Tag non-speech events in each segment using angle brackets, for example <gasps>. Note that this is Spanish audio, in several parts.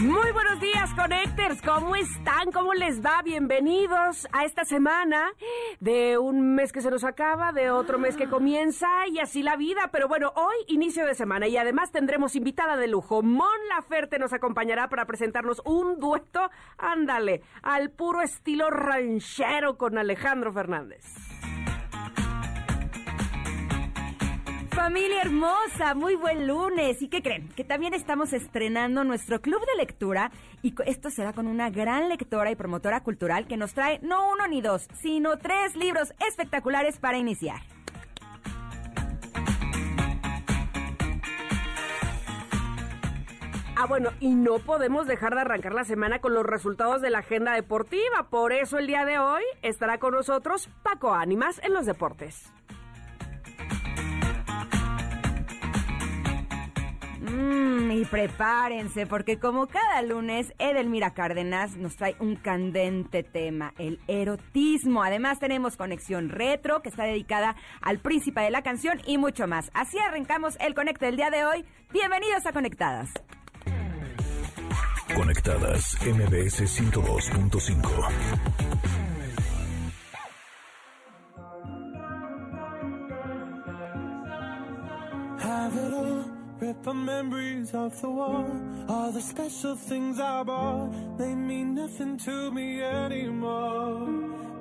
Muy buenos días, Connectors. ¿Cómo están? ¿Cómo les va? Bienvenidos a esta semana de un mes que se nos acaba, de otro mes que comienza y así la vida. Pero bueno, hoy inicio de semana y además tendremos invitada de lujo. Mon Laferte nos acompañará para presentarnos un dueto, ándale, al puro estilo ranchero con Alejandro Fernández. Familia hermosa, muy buen lunes. ¿Y qué creen? Que también estamos estrenando nuestro club de lectura y esto será con una gran lectora y promotora cultural que nos trae no uno ni dos, sino tres libros espectaculares para iniciar. Ah, bueno, y no podemos dejar de arrancar la semana con los resultados de la agenda deportiva. Por eso el día de hoy estará con nosotros Paco Ánimas en los deportes. Mmm, y prepárense, porque como cada lunes, Edelmira Cárdenas nos trae un candente tema, el erotismo. Además, tenemos conexión retro, que está dedicada al príncipe de la canción y mucho más. Así arrancamos el Conecte del día de hoy. Bienvenidos a Conectadas. Conectadas, MBS 102.5. Rip the memories of the war. All the special things I bought, they mean nothing to me anymore.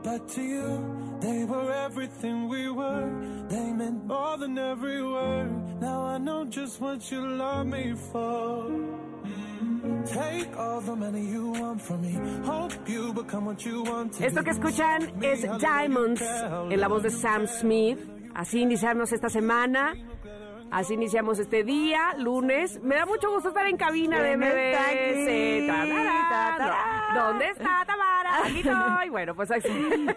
But to you, they were everything we were. They meant more than every word. Now I know just what you love me for. Mm. Take all the money you want from me. Hope you become what you want to Esto que escuchan es Diamonds en la voz de Sam Smith. Así iniciarnos esta semana. Así iniciamos este día, lunes. Me da mucho gusto estar en cabina de MBS. ¿Dónde está Tamara? Aquí <laughs> estoy. Bueno, pues ahí sí.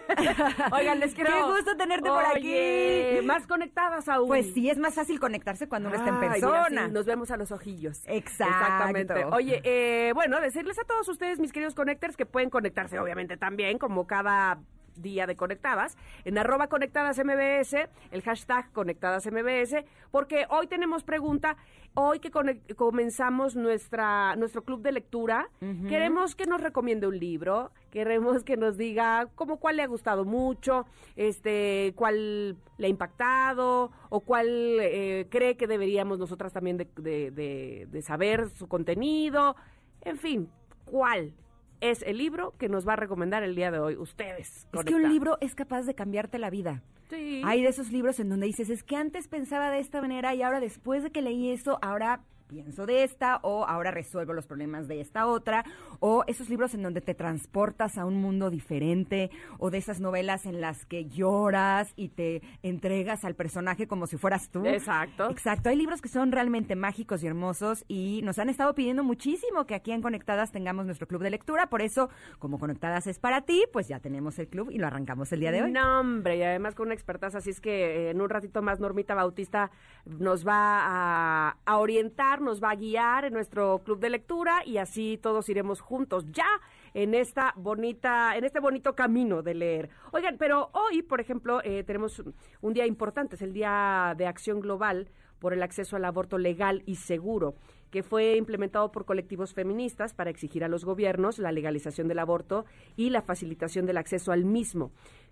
Oigan, les quiero... Qué gusto tenerte por aquí. Más conectadas aún. Pues sí, es más fácil conectarse cuando uno está en persona. nos vemos a los ojillos. Exacto. Exactamente. Oye, eh, bueno, decirles a todos ustedes, mis queridos connectors, que pueden conectarse obviamente también, como cada día de Conectadas, en arroba Conectadas MBS, el hashtag Conectadas MBS, porque hoy tenemos pregunta, hoy que comenzamos nuestra, nuestro club de lectura, queremos que nos recomiende un libro, queremos que nos diga como cuál le ha gustado mucho, este, cuál le ha impactado, o cuál eh, cree que deberíamos nosotras también de, de saber su contenido, en fin, cuál es el libro que nos va a recomendar el día de hoy ustedes. Es que un libro es capaz de cambiarte la vida. Sí. Hay de esos libros en donde dices, es que antes pensaba de esta manera y ahora después de que leí eso, ahora pienso de esta o ahora resuelvo los problemas de esta otra o esos libros en donde te transportas a un mundo diferente o de esas novelas en las que lloras y te entregas al personaje como si fueras tú. Exacto. Exacto. Hay libros que son realmente mágicos y hermosos y nos han estado pidiendo muchísimo que aquí en Conectadas tengamos nuestro club de lectura. Por eso, como Conectadas es para ti, pues ya tenemos el club y lo arrancamos el día de hoy. No, hombre, y además con una expertaza, así es que eh, en un ratito más Normita Bautista nos va a, orientar nos va a guiar en nuestro club de lectura y así todos iremos juntos ya en esta bonita, en este bonito camino de leer. Oigan, pero hoy, por ejemplo, eh, tenemos un día importante, es el Día de Acción Global por el acceso al aborto legal y seguro, que fue implementado por colectivos feministas para exigir a los gobiernos la legalización del aborto y la facilitación del acceso al mismo,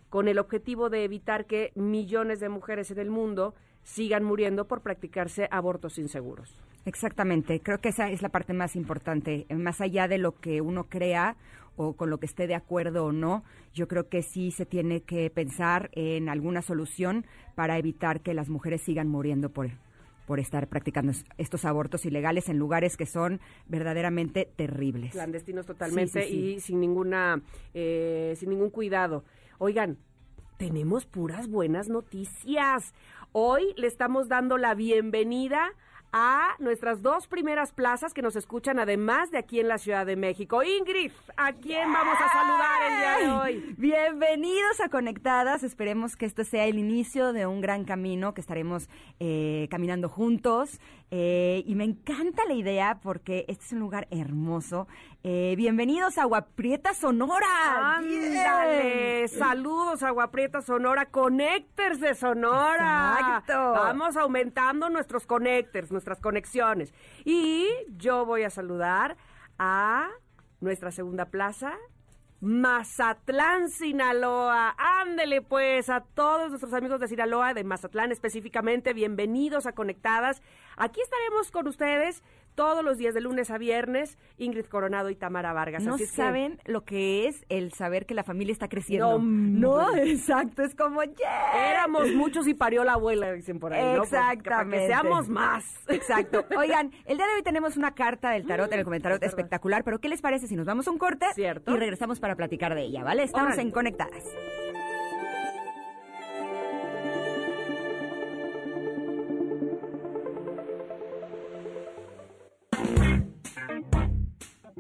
con el objetivo de evitar que millones de mujeres en el mundo sigan muriendo por practicarse abortos inseguros. Exactamente, creo que esa es la parte más importante, más allá de lo que uno crea o con lo que esté de acuerdo o no, yo creo que sí se tiene que pensar en alguna solución para evitar que las mujeres sigan muriendo por, por estar practicando estos abortos ilegales en lugares que son verdaderamente terribles. Clandestinos totalmente y sin ninguna, eh, sin ningún cuidado. Oigan, tenemos puras buenas noticias. Hoy le estamos dando la bienvenida a nuestras dos primeras plazas que nos escuchan además de aquí en la Ciudad de México. Ingrid, ¿a quién vamos a saludar el día de hoy? Bienvenidos a Conectadas. Esperemos que esto sea el inicio de un gran camino que estaremos eh, caminando juntos. Eh, y me encanta la idea porque este es un lugar hermoso. Eh, bienvenidos a Aguaprieta Sonora. Ándale, saludos a Aguaprieta Sonora, Connectors de Sonora. Exacto. Vamos aumentando nuestros connectors, nuestras conexiones. Y yo voy a saludar a nuestra segunda plaza, Mazatlán, Sinaloa. Ándele pues a todos nuestros amigos de Sinaloa, de Mazatlán específicamente, bienvenidos a Conectadas. Aquí estaremos con ustedes todos los días de lunes a viernes, Ingrid Coronado y Tamara Vargas. No Así es que- saben lo que es el saber que la familia está creciendo. No, no, <laughs> exacto, es como, yeah. Éramos muchos y parió la abuela, dicen por ahí. ¿no? Para que Exactamente. seamos más. Exacto. <laughs> Oigan, el día de hoy tenemos una carta del tarot, el comentario es verdad. espectacular, pero ¿qué les parece si nos vamos a un corte Cierto. y regresamos para platicar de ella, ¿vale? Estamos en Conectadas.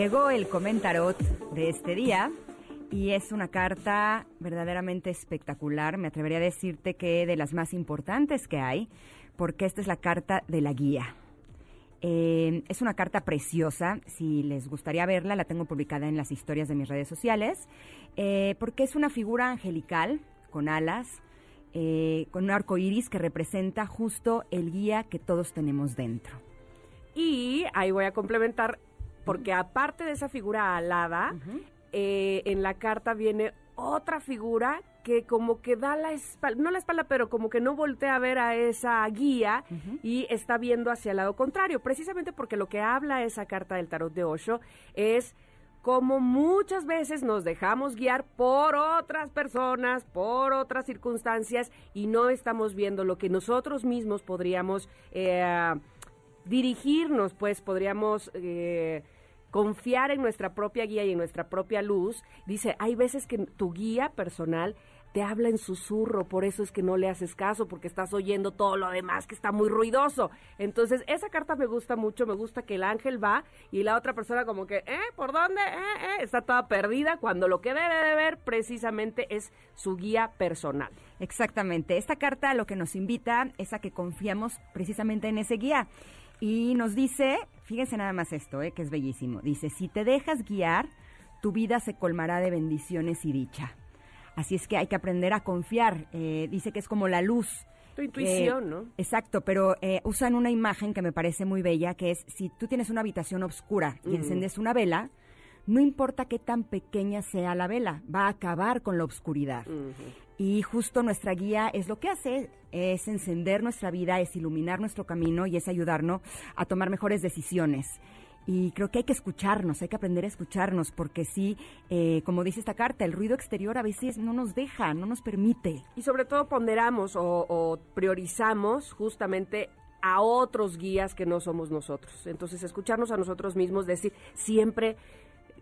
Llegó el comentarot de este día y es una carta verdaderamente espectacular. Me atrevería a decirte que de las más importantes que hay, porque esta es la carta de la guía. Eh, es una carta preciosa. Si les gustaría verla, la tengo publicada en las historias de mis redes sociales, eh, porque es una figura angelical con alas, eh, con un arco iris que representa justo el guía que todos tenemos dentro. Y ahí voy a complementar, porque aparte de esa figura alada, eh, en la carta viene otra figura que como que da la espalda, no la espalda, pero como que no voltea a ver a esa guía y está viendo hacia el lado contrario, precisamente porque lo que habla esa carta del tarot de Osho es como muchas veces nos dejamos guiar por otras personas, por otras circunstancias y no estamos viendo lo que nosotros mismos podríamos eh, dirigirnos, pues podríamos eh, confiar en nuestra propia guía y en nuestra propia luz. Dice, hay veces que tu guía personal te habla en susurro, por eso es que no le haces caso, porque estás oyendo todo lo demás que está muy ruidoso. Entonces, esa carta me gusta mucho, me gusta que el ángel va y la otra persona como que, ¿eh? ¿Por dónde? ¿Eh? ¿Eh? Está toda perdida, cuando lo que debe de ver precisamente es su guía personal. Exactamente. Esta carta lo que nos invita es a que confiamos precisamente en ese guía. Y nos dice, fíjense nada más esto, eh, que es bellísimo. Dice, si te dejas guiar, tu vida se colmará de bendiciones y dicha. Así es que hay que aprender a confiar. Eh, dice que es como la luz. Tu intuición, Eh, ¿no? Exacto, pero eh, usan una imagen que me parece muy bella, que es si tú tienes una habitación oscura y encendes una vela, no importa qué tan pequeña sea la vela, va a acabar con la oscuridad. Y justo nuestra guía es lo que hace, es encender nuestra vida, es iluminar nuestro camino y es ayudarnos a tomar mejores decisiones. Y creo que hay que escucharnos, hay que aprender a escucharnos, porque sí, eh, como dice esta carta, el ruido exterior a veces no nos deja, no nos permite. Y sobre todo ponderamos o, o priorizamos justamente a otros guías que no somos nosotros. Entonces, escucharnos a nosotros mismos, decir siempre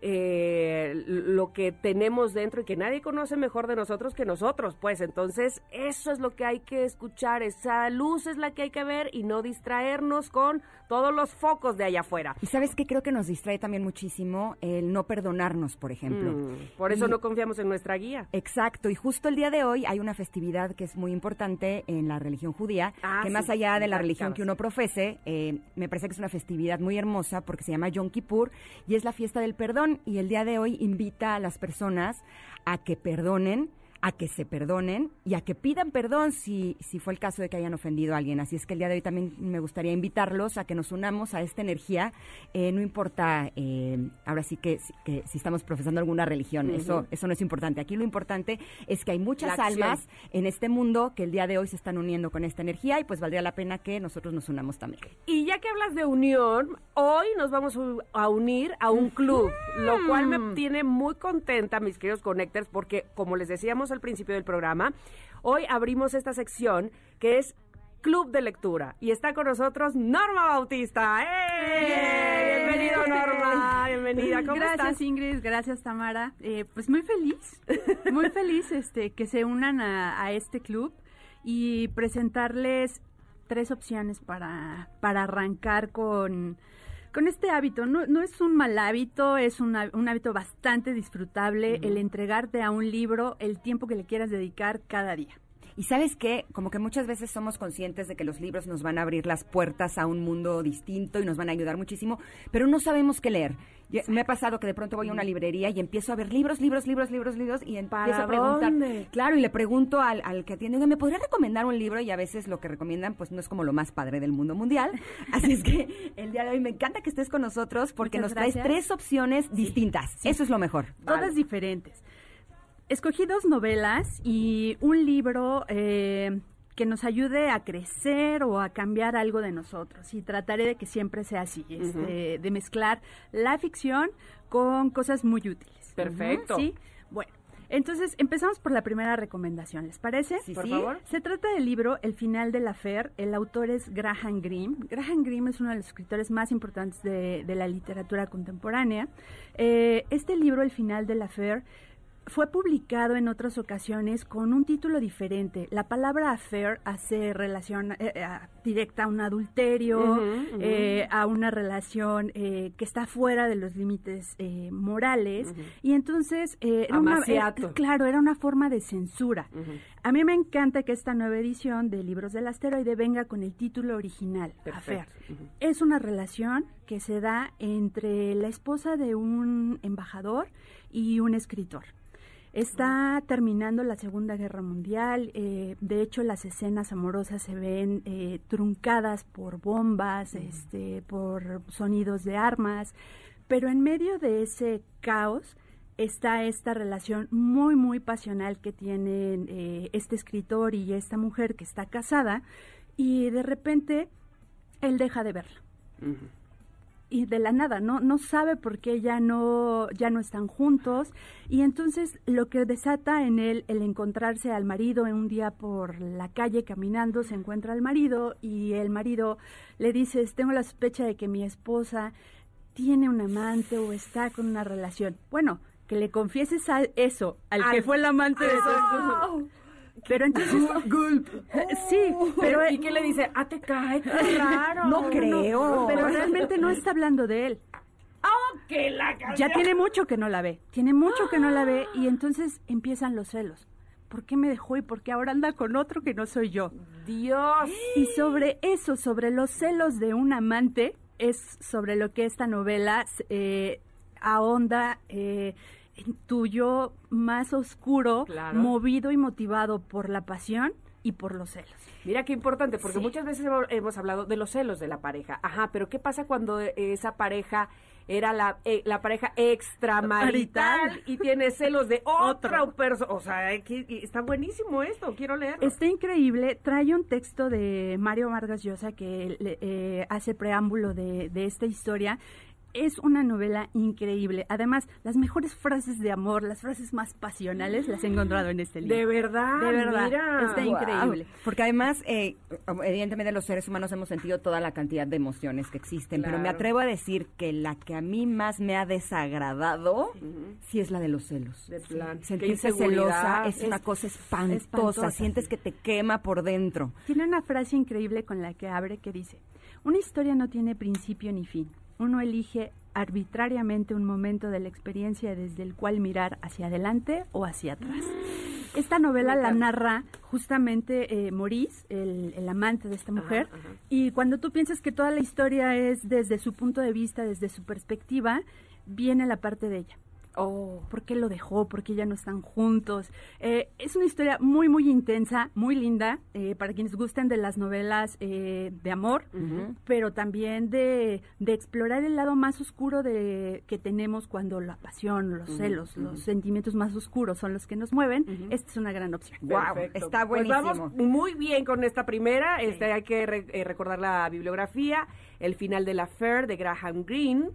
eh, lo que tenemos dentro y que nadie conoce mejor de nosotros que nosotros, pues entonces eso es lo que hay que escuchar, esa luz es la que hay que ver y no distraernos con todos los focos de allá afuera. Y sabes que creo que nos distrae también muchísimo el no perdonarnos, por ejemplo. Mm, por eso Y- no confiamos en nuestra guía. Exacto, y justo el día de hoy hay una festividad que es muy importante en la religión judía, Ah, que sí, más allá de la religión que uno profese, eh, me parece que es una festividad muy hermosa porque se llama Yom Kippur y es la fiesta del perdón y el día de hoy invita a las personas a que perdonen a que se perdonen y a que pidan perdón si, si fue el caso de que hayan ofendido a alguien. Así es que el día de hoy también me gustaría invitarlos a que nos unamos a esta energía. Eh, no importa, eh, ahora sí que, que, si estamos profesando alguna religión, eso, eso no es importante. Aquí lo importante es que hay muchas almas en este mundo que el día de hoy se están uniendo con esta energía y pues valdría la pena que nosotros nos unamos también. Y ya que hablas de unión, hoy nos vamos a unir a un club, lo cual me tiene muy contenta, mis queridos connectors, porque como les decíamos al principio del programa, hoy abrimos esta sección que es Club de Lectura. Y está con nosotros Norma Bautista. ¡Eh! Bienvenido, Norma. Bienvenida. ¿Cómo gracias, Ingrid. Gracias, Tamara. Eh, pues muy feliz, muy feliz este, que se unan a, a este club y presentarles tres opciones para, para arrancar con con este hábito. No, no es un mal hábito, es un hábito bastante disfrutable el entregarte a un libro el tiempo que le quieras dedicar cada día. Y sabes qué, como que muchas veces somos conscientes de que los libros nos van a abrir las puertas a un mundo distinto y nos van a ayudar muchísimo, pero no sabemos qué leer. me ha pasado que de pronto voy a una librería y empiezo a ver libros, libros, libros, libros, libros y empiezo a preguntar. Claro, y le pregunto al, al que atiende, ¿me podría recomendar un libro? Y a veces lo que recomiendan pues no es como lo más padre del mundo mundial. <laughs> Así es que el día de hoy me encanta que estés con nosotros porque nos traes tres opciones distintas. Eso es lo mejor. Todas diferentes escogí dos novelas y un libro eh, que nos ayude a crecer o a cambiar algo de nosotros. Y trataré de que siempre sea así, este, de mezclar la ficción con cosas muy útiles. Perfecto. Sí, bueno. Entonces, empezamos por la primera recomendación, ¿les parece? Sí, por favor. Se trata del libro El final de la Fer. El autor es Graham Greene. Graham Greene es uno de los escritores más importantes de, la literatura contemporánea. Eh, este libro, El final de la Fer, fue publicado en otras ocasiones con un título diferente. La palabra affair hace relación eh, eh, directa a un adulterio, eh, a una relación que está fuera de los límites morales. Y entonces, era una, claro, era una forma de censura. A mí me encanta que esta nueva edición de Libros del Asteroide venga con el título original, Affair. Es una relación que se da entre la esposa de un embajador y un escritor. Está terminando la Segunda Guerra Mundial, eh, de hecho las escenas amorosas se ven eh, truncadas por bombas, este, por sonidos de armas, pero en medio de ese caos está esta relación muy, muy pasional que tienen eh, este escritor y esta mujer que está casada y de repente él deja de verla y de la nada, ¿no? No sabe por qué ya no, ya no están juntos. Y entonces lo que desata en él el encontrarse al marido en un día por la calle caminando, se encuentra al marido y el marido le dice, tengo la sospecha de que mi esposa tiene un amante o está con una relación. Bueno, que le confieses eso al, que fue el amante de su esposa. Pero entonces, <laughs> sí, pero ¿y qué le dice? Ah, te cae, qué <laughs> raro. No creo. pero realmente no está hablando de él. Oh, que la ya tiene mucho que no la ve, tiene mucho que no la ve y <gasps> entonces empiezan los celos. ¿Por qué me dejó y por qué ahora anda con otro que no soy yo? Dios. Y sobre eso, sobre los celos de un amante, es sobre lo que esta novela eh, ahonda. Eh, tuyo más oscuro, movido y motivado por la pasión y por los celos. Mira qué importante, porque muchas veces hemos hablado de los celos de la pareja. Ajá, pero ¿qué pasa cuando esa pareja era la, eh, la pareja extramarital y tiene celos de <laughs> otra persona? O sea, está buenísimo esto, quiero leerlo. Está increíble. Trae un texto de Mario Vargas Llosa que eh, hace preámbulo de, de esta historia es una novela increíble. Además, las mejores frases de amor, las frases más pasionales, las he encontrado en este libro. De verdad, de verdad, está increíble. Porque además, eh, evidentemente los seres humanos hemos sentido toda la cantidad de emociones que existen, pero me atrevo a decir que la que a mí más me ha desagradado, sí es la de los celos. De plan. Sentirse celosa es, una cosa espantosa, sientes que te quema por dentro. Tiene una frase increíble con la que abre que dice, una historia no tiene principio ni fin uno elige arbitrariamente un momento de la experiencia desde el cual mirar hacia adelante o hacia atrás. Esta novela la narra justamente eh, Maurice, el, amante de esta mujer, y cuando tú piensas que toda la historia es desde su punto de vista, desde su perspectiva, viene la parte de ella. Oh. ¿Por qué lo dejó? ¿Por qué ya no están juntos? Eh, es una historia muy, muy intensa, muy linda, eh, para quienes gusten de las novelas eh, de amor, pero también de, de explorar el lado más oscuro de que tenemos cuando la pasión, los celos, los sentimientos más oscuros son los que nos mueven. Esta es una gran opción. Wow, está Pues buenísimo. vamos muy bien con esta primera. Este, hay que re- eh, recordar la bibliografía, el final de la Fair de Graham Greene,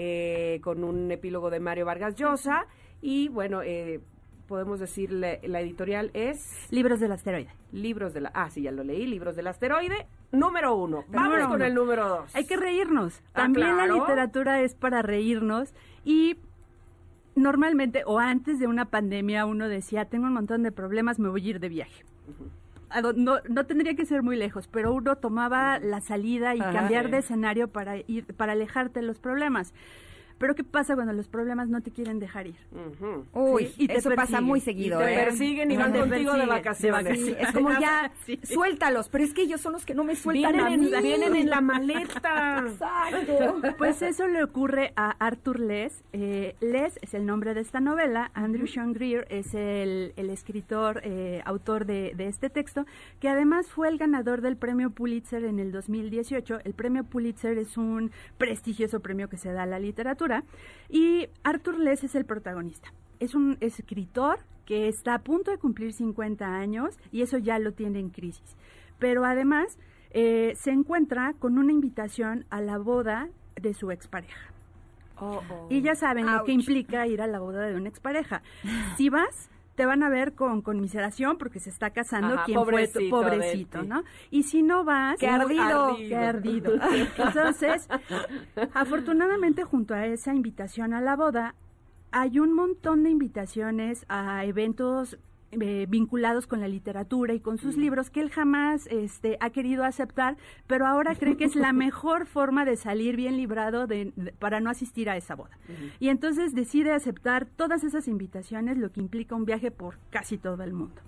eh, con un epílogo de Mario Vargas Llosa. Y bueno, eh, podemos decir, la, la editorial es Libros del asteroide. Libros de la... Ah, sí, ya lo leí, Libros del Asteroide. Número uno. Vamos con el número dos. Hay que reírnos. Ah, También la literatura es para reírnos y normalmente o antes de una pandemia uno decía, tengo un montón de problemas, me voy a ir de viaje. Do- No, no tendría que ser muy lejos, pero uno tomaba la salida y Ajá. cambiar de escenario para ir para alejarte de los problemas. Pero ¿qué pasa cuando los problemas no te quieren dejar ir? Uy, Sí, y te eso pasa muy Y seguido, te ¿eh? persiguen y van contigo de vacaciones. es como ya, <laughs> Sí. suéltalos, pero es que ellos son los que no me sueltan a Vienen, mí. en, vienen en la maleta. Exacto. Pues eso le ocurre a Arthur Les. Eh, Les es el nombre de esta novela. Andrew Sean Greer es el, el escritor, eh, autor de, de este texto, que además fue el ganador del premio Pulitzer en el 2018. El premio Pulitzer es un prestigioso premio que se da a la literatura. Y Arthur Les es el protagonista. Es un escritor que está a punto de cumplir 50 años y eso ya lo tiene en crisis. Pero además eh, se encuentra con una invitación a la boda de su expareja. Oh, oh. Y ya saben lo que implica ir a la boda de una expareja. Si vas, te van a ver con conmiseración porque se está casando Ajá, quien fue tu pobrecito. ¿no? Y si no vas, Qué ardido. Qué ardido. <laughs> Entonces, afortunadamente junto a esa invitación a la boda, hay un montón de invitaciones a eventos eh, vinculados con la literatura y con sus libros que él jamás este, ha querido aceptar, pero ahora cree que es la <laughs> mejor forma de salir bien librado de, de- para no asistir a esa boda. Y entonces decide aceptar todas esas invitaciones, lo que implica un viaje por casi todo el mundo.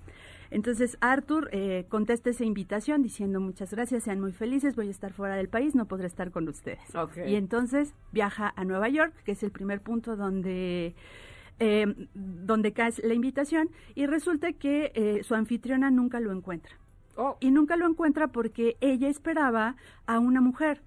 Entonces Arthur eh, contesta esa invitación diciendo muchas gracias, sean muy felices, voy a estar fuera del país, no podré estar con ustedes. Ok. Y entonces viaja a Nueva York, que es el primer punto donde, eh, donde cae la invitación, y resulta que eh, su anfitriona nunca lo encuentra. Oh, Y nunca lo encuentra porque ella esperaba a una mujer,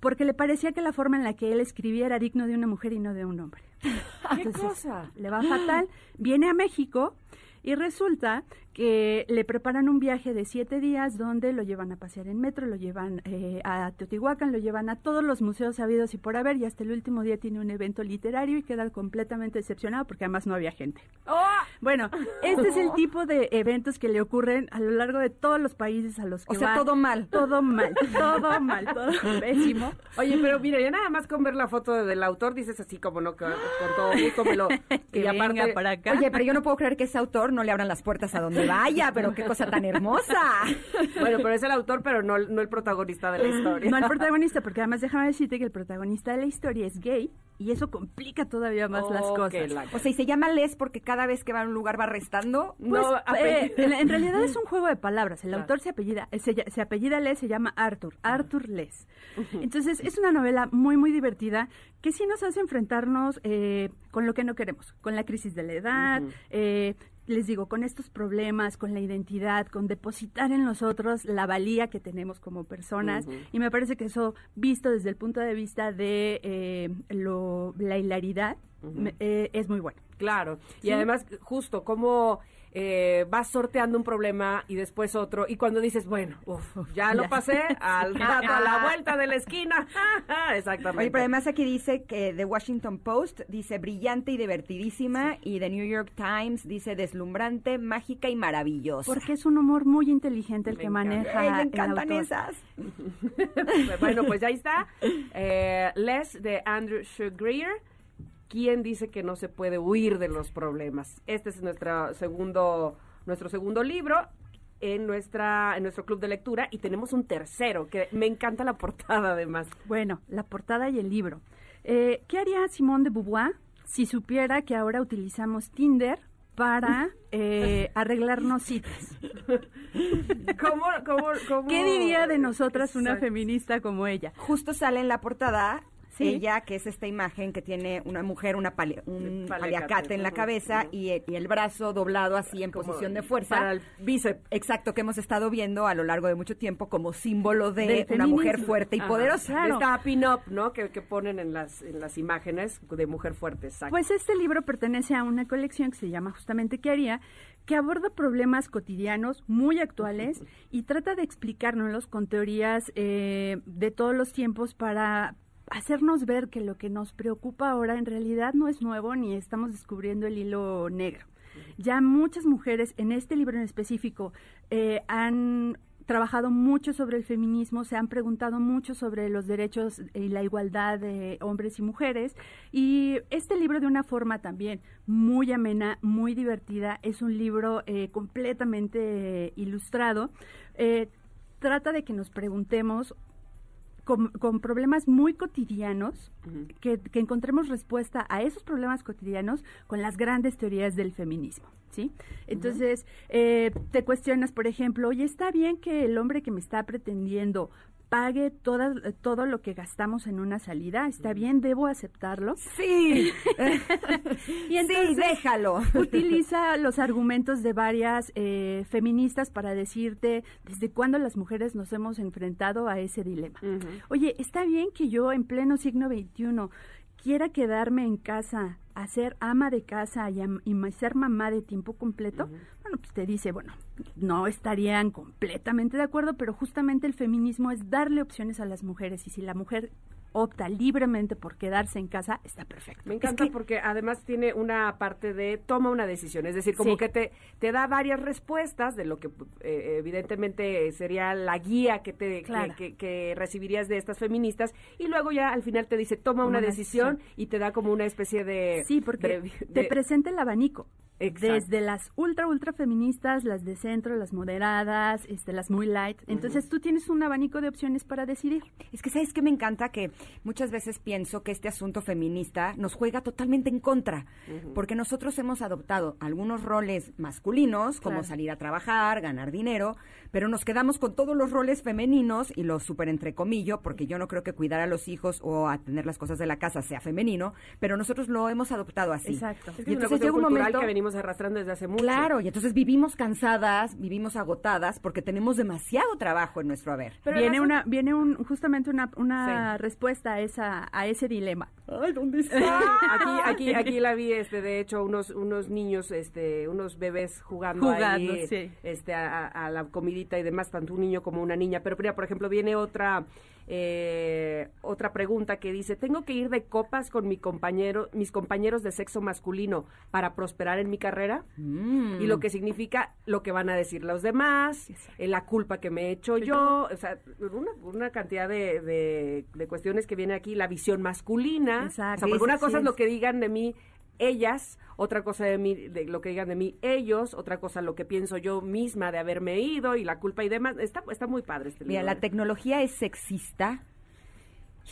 porque le parecía que la forma en la que él escribía era digno de una mujer y no de un hombre. <laughs> ¿Qué cosa? Le va fatal, viene a México y resulta que le preparan un viaje de siete días donde lo llevan a pasear en metro, lo llevan eh, a Teotihuacán, lo llevan a todos los museos sabidos y por haber y hasta el último día tiene un evento literario y queda completamente decepcionado porque además no había gente. Oh, Bueno, este es el <laughs> tipo de eventos que le ocurren a lo largo de todos los países a los que O sea, va. todo mal. Todo mal, <laughs> todo mal, todo pésimo. Oye, pero mira, ya nada más con ver la foto de- del autor dices así como no, que con todo gusto me lo... <laughs> Que y aparte- venga para acá. Oye, pero yo no puedo creer que ese autor no le abran las puertas a donde vaya, pero qué cosa tan hermosa. <laughs> Bueno, pero es el autor, pero no, no el protagonista de la historia. No el protagonista, porque además déjame decirte que el protagonista de la historia es gay y eso complica todavía más las Oh, cosas. la- O sea, y se llama Les porque cada vez que va a un lugar va restando. Pues, No, eh, apellido. en, en realidad es un juego de palabras. El Claro. autor se apellida, eh, se, se apellida Les, se llama Arthur, Arthur Les. Entonces es una novela muy, muy divertida que sí nos hace enfrentarnos eh, con lo que no queremos, con la crisis de la edad, Ujú. eh, les digo, con estos problemas, con la identidad, con depositar en nosotros la valía que tenemos como personas. Y me parece que eso, visto desde el punto de vista de eh, lo, la hilaridad, me- eh, es muy bueno. Claro. Y Sí. además, justo, como eh, vas sorteando un problema y después otro, y cuando dices, bueno, uf, ya lo pasé, <laughs> al rato a la vuelta de la esquina. <laughs> <laughs> Exactamente. Oye, pero además aquí dice que The Washington Post dice brillante y divertidísima y The New York Times dice deslumbrante, mágica y maravillosa. Porque es un humor muy inteligente el Me que encanta. maneja Ay, me el encantan autor. esas. bueno, pues ya está. Eh, Les de Andrew Shue Greer. ¿Quién dice que no se puede huir de los problemas? Este es nuestro segundo, nuestro segundo libro en nuestra en nuestro club de lectura y tenemos un tercero que me encanta la portada además. Bueno, la portada y el libro. Eh, ¿Qué haría Simone de Beauvoir si supiera que ahora utilizamos Tinder para eh, <laughs> arreglarnos citas? ¿Cómo, cómo, cómo? ¿Qué diría de nosotras una Exacto. feminista como ella? Justo sale en la portada ella, que es esta imagen que tiene una mujer, una un paliacate en la cabeza y, el, brazo doblado así en posición de fuerza. Para el bíceps. Exacto, que hemos estado viendo a lo largo de mucho tiempo como símbolo de una mujer fuerte y poderosa. Claro. Esta pin-up, ¿no? Que, ponen en las, en las imágenes de mujer fuerte, exacto. Pues este libro pertenece a una colección que se llama justamente ¿Qué haría? que aborda problemas cotidianos muy actuales <laughs> y trata de explicárnoslos con teorías eh, de todos los tiempos para hacernos ver que lo que nos preocupa ahora en realidad no es nuevo ni estamos descubriendo el hilo negro. Ya muchas mujeres en este libro en específico eh, han trabajado mucho sobre el feminismo, se han preguntado mucho sobre los derechos y la igualdad de hombres y mujeres. Y este libro de una forma también muy amena, muy divertida, es un libro eh, completamente ilustrado. Eh, trata de que nos preguntemos con, problemas muy cotidianos, que, encontremos respuesta a esos problemas cotidianos con las grandes teorías del feminismo. ¿Sí? Entonces, eh, te cuestionas, por ejemplo, oye, ¿está bien que el hombre que me está pretendiendo pague toda, todo lo que gastamos en una salida. ¿Está bien? ¿Debo aceptarlo? Sí. <laughs> y entonces, déjalo. <laughs> utiliza los argumentos de varias eh, feministas para decirte desde cuándo las mujeres nos hemos enfrentado a ese dilema. Oye, ¿está bien que yo en pleno siglo XXI quiera quedarme en casa a ser ama de casa y, ser mamá de tiempo completo, bueno, pues te dice, bueno, no estarían completamente de acuerdo, pero justamente el feminismo es darle opciones a las mujeres y si la mujer opta libremente por quedarse en casa, está perfecto. Me encanta porque además tiene una parte de toma una decisión, es decir, como que te, te da varias respuestas de lo que eh, evidentemente sería la guía que te que, recibirías de estas feministas y luego ya al final te dice toma una, decisión, y te da como una especie de sí porque te presenta el abanico. Desde las ultra, ultra feministas, las de centro, las moderadas, este, las muy light. Entonces tú tienes un abanico de opciones para decidir. Es que, ¿sabes que Me encanta que muchas veces pienso que este asunto feminista nos juega totalmente en contra, porque nosotros hemos adoptado algunos roles masculinos, como salir a trabajar, ganar dinero, pero nos quedamos con todos los roles femeninos y los súper entrecomillo, porque yo no creo que cuidar a los hijos o atender las cosas de la casa sea femenino, pero nosotros lo hemos adoptado así. Exacto. y entonces llega un momento que venimos arrastrando desde hace mucho. Claro, y entonces vivimos cansadas, vivimos agotadas porque tenemos demasiado trabajo en nuestro haber. Pero viene una viene un justamente una, una respuesta a esa a ese dilema. Ay, ¿dónde está? <laughs> aquí aquí aquí la vi este de hecho unos unos niños este unos bebés jugando, ahí este a, la comidita y demás tanto un niño como una niña, pero por ejemplo viene otra eh, otra pregunta que dice, ¿tengo que ir de copas con mi compañero, mis compañeros de sexo masculino para prosperar en mi carrera? Y lo que significa lo que van a decir los demás, eh, la culpa que me he hecho yo, o sea, una, cantidad de, de, cuestiones que viene aquí, la visión masculina. Exacto. O sea, porque una cosa es lo que digan de mí ellas, otra cosa de mí, de lo que digan de mí ellos, otra cosa lo que pienso yo misma de haberme ido y la culpa y demás. Está, está muy padre este Mira, la ¿eh? tecnología es sexista.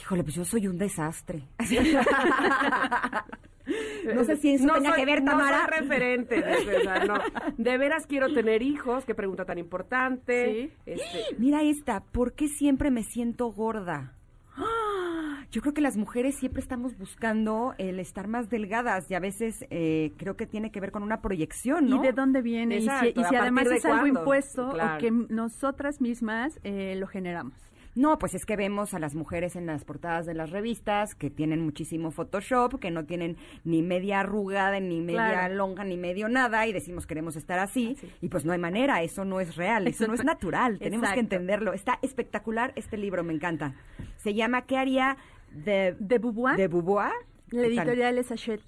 Híjole, pues yo soy un desastre. <laughs> no sé si eso tenga que ver, Tamara. No referente. De, de veras quiero tener hijos. Qué pregunta tan importante. Este <gasps> Mira esta. ¿Por qué siempre me siento gorda? <gasps> <gasps> Yo creo que las mujeres siempre estamos buscando el estar más delgadas y a veces eh, creo que tiene que ver con una proyección, ¿no? ¿Y de dónde viene? y si, además es algo impuesto o que nosotras mismas eh, lo generamos. No, pues es que vemos a las mujeres en las portadas de las revistas que tienen muchísimo Photoshop, que no tienen ni media arrugada, ni media longa, ni medio nada, y decimos queremos estar así, y pues no hay manera, eso no es real, eso no es natural, <laughs> tenemos que entenderlo. Está espectacular este libro, me encanta. Se llama ¿Qué haría de, de Beauvoir? De Beauvoir. La editorial es Hachette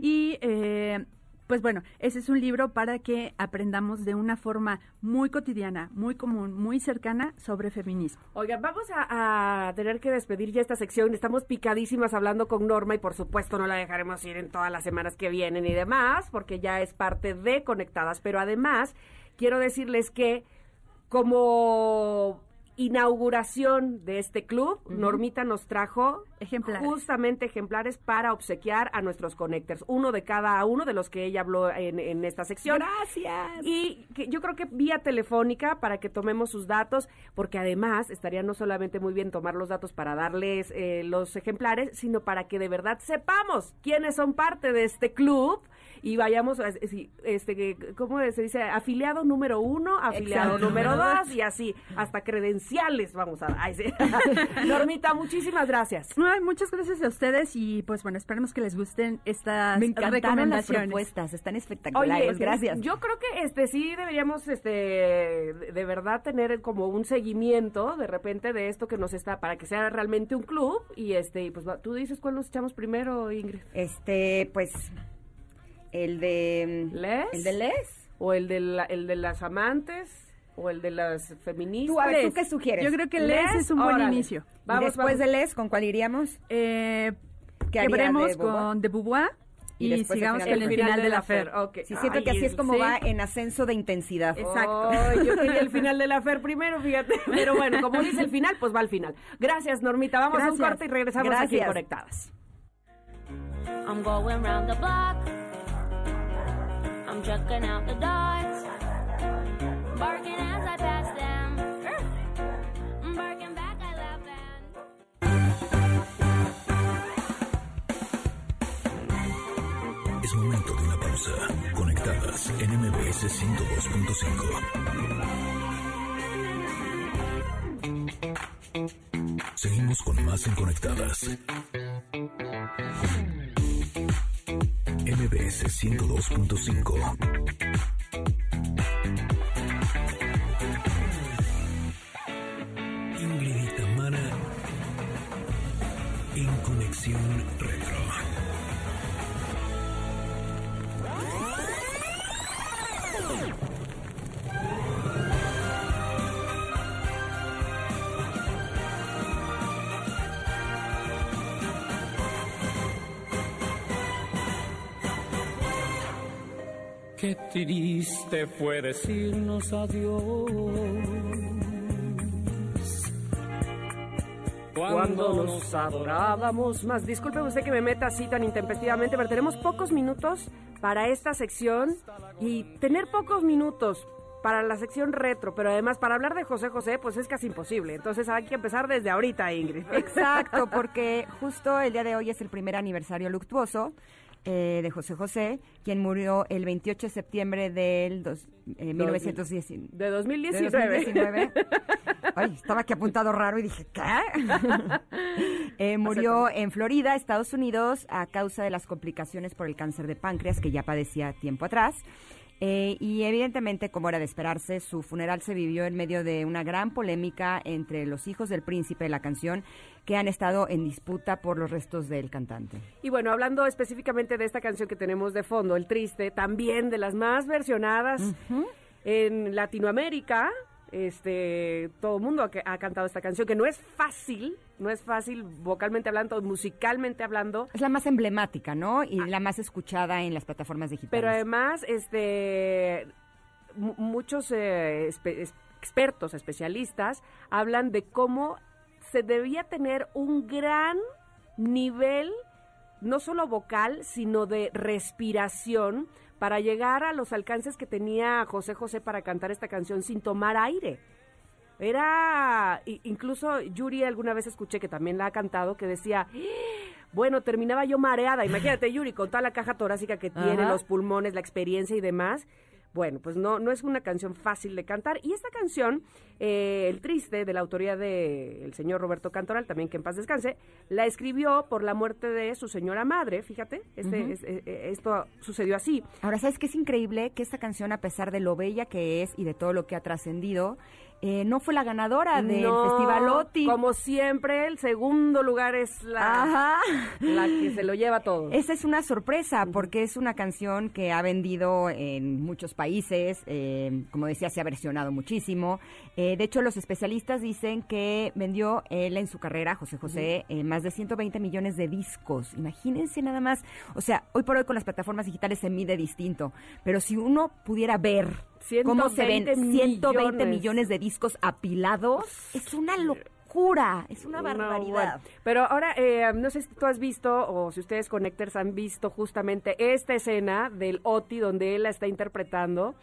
Y eh, pues bueno, ese es un libro para que aprendamos de una forma muy cotidiana, muy común, muy cercana sobre feminismo. Oigan, vamos a, tener que despedir ya esta sección. Estamos picadísimas hablando con Norma y por supuesto no la dejaremos ir en todas las semanas que vienen y demás, porque ya es parte de Conectadas. Pero además, quiero decirles que como inauguración de este club, Normita nos trajo Ejemplares. Justamente ejemplares para obsequiar a nuestros connectors. Uno de cada uno de los que ella habló en, en esta sección. Gracias. Y que yo creo que vía telefónica para que tomemos sus datos, porque además estaría no solamente muy bien tomar los datos para darles eh, los ejemplares, sino para que de verdad sepamos quiénes son parte de este club y vayamos, a- este, que- ¿cómo se dice? Afiliado número uno, afiliado Exacto. número dos y así, hasta credenciales vamos a dar. Ay, sí. <laughs> Normita, muchísimas gracias. Ay, muchas gracias a ustedes y pues bueno, esperemos que les gusten estas Me encantaron las recomendaciones. propuestas, están espectaculares. Oye, gracias. Yo creo que este sí deberíamos este de, verdad tener como un seguimiento de repente de esto que nos está para que sea realmente un club y este y pues va- tú dices cuál nos echamos primero, Ingrid. Este, pues, el de... ¿Les? El de Les. O el de la- el de las amantes o el de las feministas. Tú, a ver, ¿tú Les. qué sugieres? Yo creo que Les, Les es un buen órale. inicio. Vamos, después vamos. de Les, ¿con cuál iríamos? Eh, ¿Qué haría quebremos de Beauvoir? con de Beauvoir Y y, después el sigamos con el final de la Fer. Ok. Sí, siento que así es como sí. va en ascenso de intensidad. Exacto. Ay, yo quería el <laughs> final de la Fer primero, fíjate. Pero bueno, como dice el final, pues va al final. Gracias, Normita. Vamos a un corte y regresamos aquí en. Conectadas. I'm going round the block. I'm checking out the dots. Barking as I pass them. Barking back, I laugh and. Es momento de una pausa. Conectadas en MBS 102.5. Seguimos con más en Conectadas. MBS 102.5. Qué triste fue decirnos adiós. Cuando nos adorábamos más. Disculpe usted que me meta así tan intempestivamente, pero tenemos pocos minutos para esta sección y tener pocos minutos para la sección retro, pero además para hablar de José José, pues es casi imposible. Entonces hay que empezar desde ahorita, Ingrid. Exacto, porque justo el día de hoy es el primer aniversario luctuoso eh, de José José, quien murió el 28 de septiembre del dos, eh, 1919. De de 2019. 2019. Ay, estaba aquí apuntado raro y dije, ¿qué? <laughs> Eh, murió en Florida, Estados Unidos, a causa de las complicaciones por el cáncer de páncreas que ya padecía tiempo atrás. Eh, y evidentemente, como era de esperarse, su funeral se vivió en medio de una gran polémica entre los hijos del príncipe de la canción que han estado en disputa por los restos del cantante. Y bueno, hablando específicamente de esta canción que tenemos de fondo, El Triste, también de las más versionadas en Latinoamérica. Este, todo el mundo ha, ha cantado esta canción, que no es fácil, no es fácil vocalmente hablando, musicalmente hablando, Es la más emblemática, ¿no? Y la más escuchada en las plataformas digitales. pero además, este, mu- muchos eh, espe- expertos, especialistas, hablan de cómo se debía tener un gran nivel, no solo vocal, sino de respiración para llegar a los alcances que tenía José José para cantar esta canción sin tomar aire. Era, incluso Yuri alguna vez escuché que también la ha cantado, que decía, bueno, terminaba yo mareada. Imagínate, Yuri, con toda la caja torácica que tiene, Ajá. los pulmones, la experiencia y demás. Bueno, pues no, no es una canción fácil de cantar. Y esta canción, eh, El Triste, de la autoría del señor Roberto Cantoral, también que en paz descanse, la escribió por la muerte de su señora madre, fíjate, este, es- eh, eh, esto sucedió así. Ahora, ¿sabes qué es increíble? Que esta canción, a pesar de lo bella que es y de todo lo que ha trascendido, eh, no fue la ganadora del No, Festival OTI. Como siempre, el segundo lugar es la, Ajá. la que se lo lleva todo. Esa es una sorpresa porque es una canción que ha vendido en muchos países, eh, como decía, se ha versionado muchísimo. Eh, de hecho, los especialistas dicen que vendió él en su carrera, José José, eh, más de 120 millones de discos. Imagínense nada más. O sea, hoy por hoy con las plataformas digitales se mide distinto, pero si uno pudiera ver cómo se ven 120 120 millones. millones de discos apilados, es una locura. es una No, barbaridad. bueno. Pero ahora, eh, no sé si tú has visto o si ustedes Connectors han visto justamente esta escena del Oti donde él la está interpretando.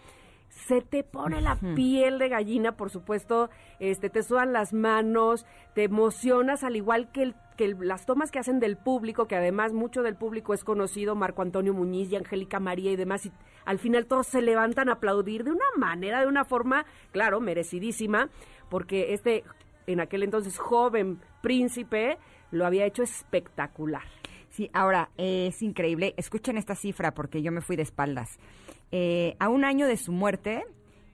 Se te pone la piel de gallina, por supuesto, este, te sudan las manos, te emocionas al igual que, el- que el- las tomas que hacen del público, que además mucho del público es conocido, Marco Antonio Muñiz y Angélica María y demás, y al final todos se levantan a aplaudir de una manera, de una forma, claro, merecidísima, porque este, en aquel entonces joven príncipe, lo había hecho espectacular. Sí, ahora eh, es increíble. Escuchen esta cifra porque yo me fui de espaldas. Eh, a un año de su muerte,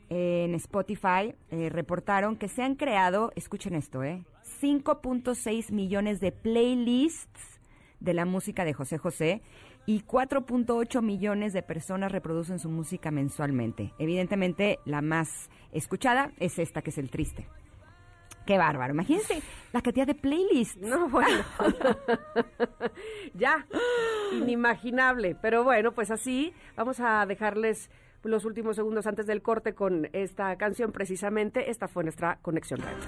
eh, en Spotify eh, reportaron que se han creado, escuchen esto, eh, 5.6 millones de playlists de la música de José José y 4.8 millones de personas reproducen su música mensualmente. Evidentemente, la más escuchada es esta, que es el triste. Qué bárbaro. Imagínense la cantidad de playlists. No, bueno. <laughs> ya, inimaginable. Pero bueno, pues así vamos a dejarles los últimos segundos antes del corte con esta canción precisamente. Esta fue nuestra conexión retro.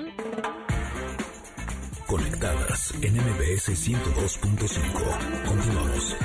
Conectadas en MBS 102.5. Continuamos.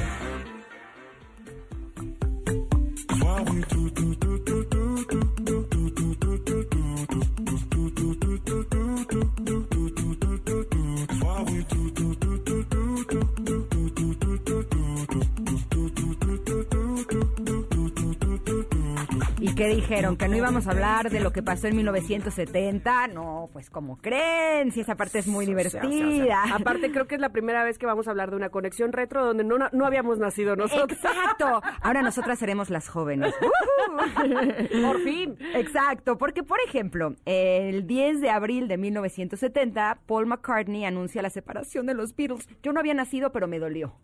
Qué dijeron? ¿Que no íbamos a hablar de lo que pasó en 1970? No, pues como creen, si esa parte es muy divertida. aparte, creo que es la primera vez que vamos a hablar de una conexión retro donde no, no habíamos nacido nosotros. Exacto. Ahora nosotras seremos las jóvenes. <laughs> Por fin. Exacto, porque por ejemplo, el 10 de abril de 1970, Paul McCartney anuncia la separación de los Beatles. Yo no había nacido, pero me dolió.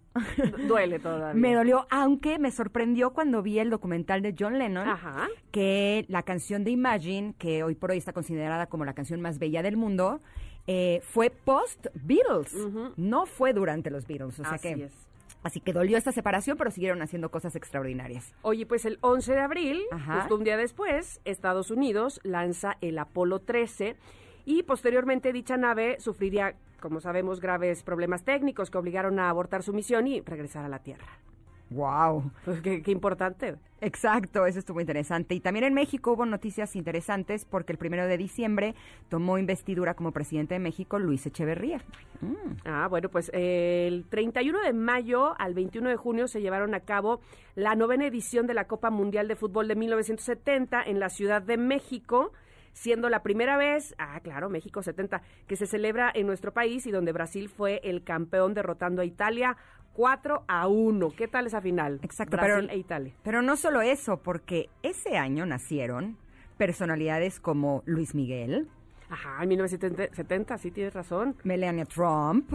Duele todavía. Me dolió, aunque me sorprendió cuando vi el documental de John Lennon, Ajá. Que la canción de Imagine, que hoy por hoy está considerada como la canción más bella del mundo, eh, fue post-Beatles, no fue durante los Beatles. O sea Así que, es. Así que dolió esta separación, pero siguieron haciendo cosas extraordinarias. Oye, pues el 11 de abril, Ajá. justo un día después, Estados Unidos lanza el Apolo 13 y posteriormente dicha nave sufriría, como sabemos, graves problemas técnicos que obligaron a abortar su misión y regresar a la Tierra. ¡Wow! Pues qué, qué importante. Exacto, eso estuvo interesante. Y también en México hubo noticias interesantes porque el primero de diciembre tomó investidura como presidente de México Luis Echeverría. Mm. Ah, bueno, pues eh, el 31 de mayo al 21 de junio se llevaron a cabo la novena edición de la Copa Mundial de Fútbol de 1970 en la Ciudad de México, siendo la primera vez, ah, claro, México 70, que se celebra en nuestro país y donde Brasil fue el campeón derrotando a Italia 4 a 1. ¿Qué tal esa final? Exacto, Brasil pero- e Italia. Pero no solo eso, porque ese año nacieron personalidades como Luis Miguel, Ajá, en 1970, sí tienes razón. Melania Trump,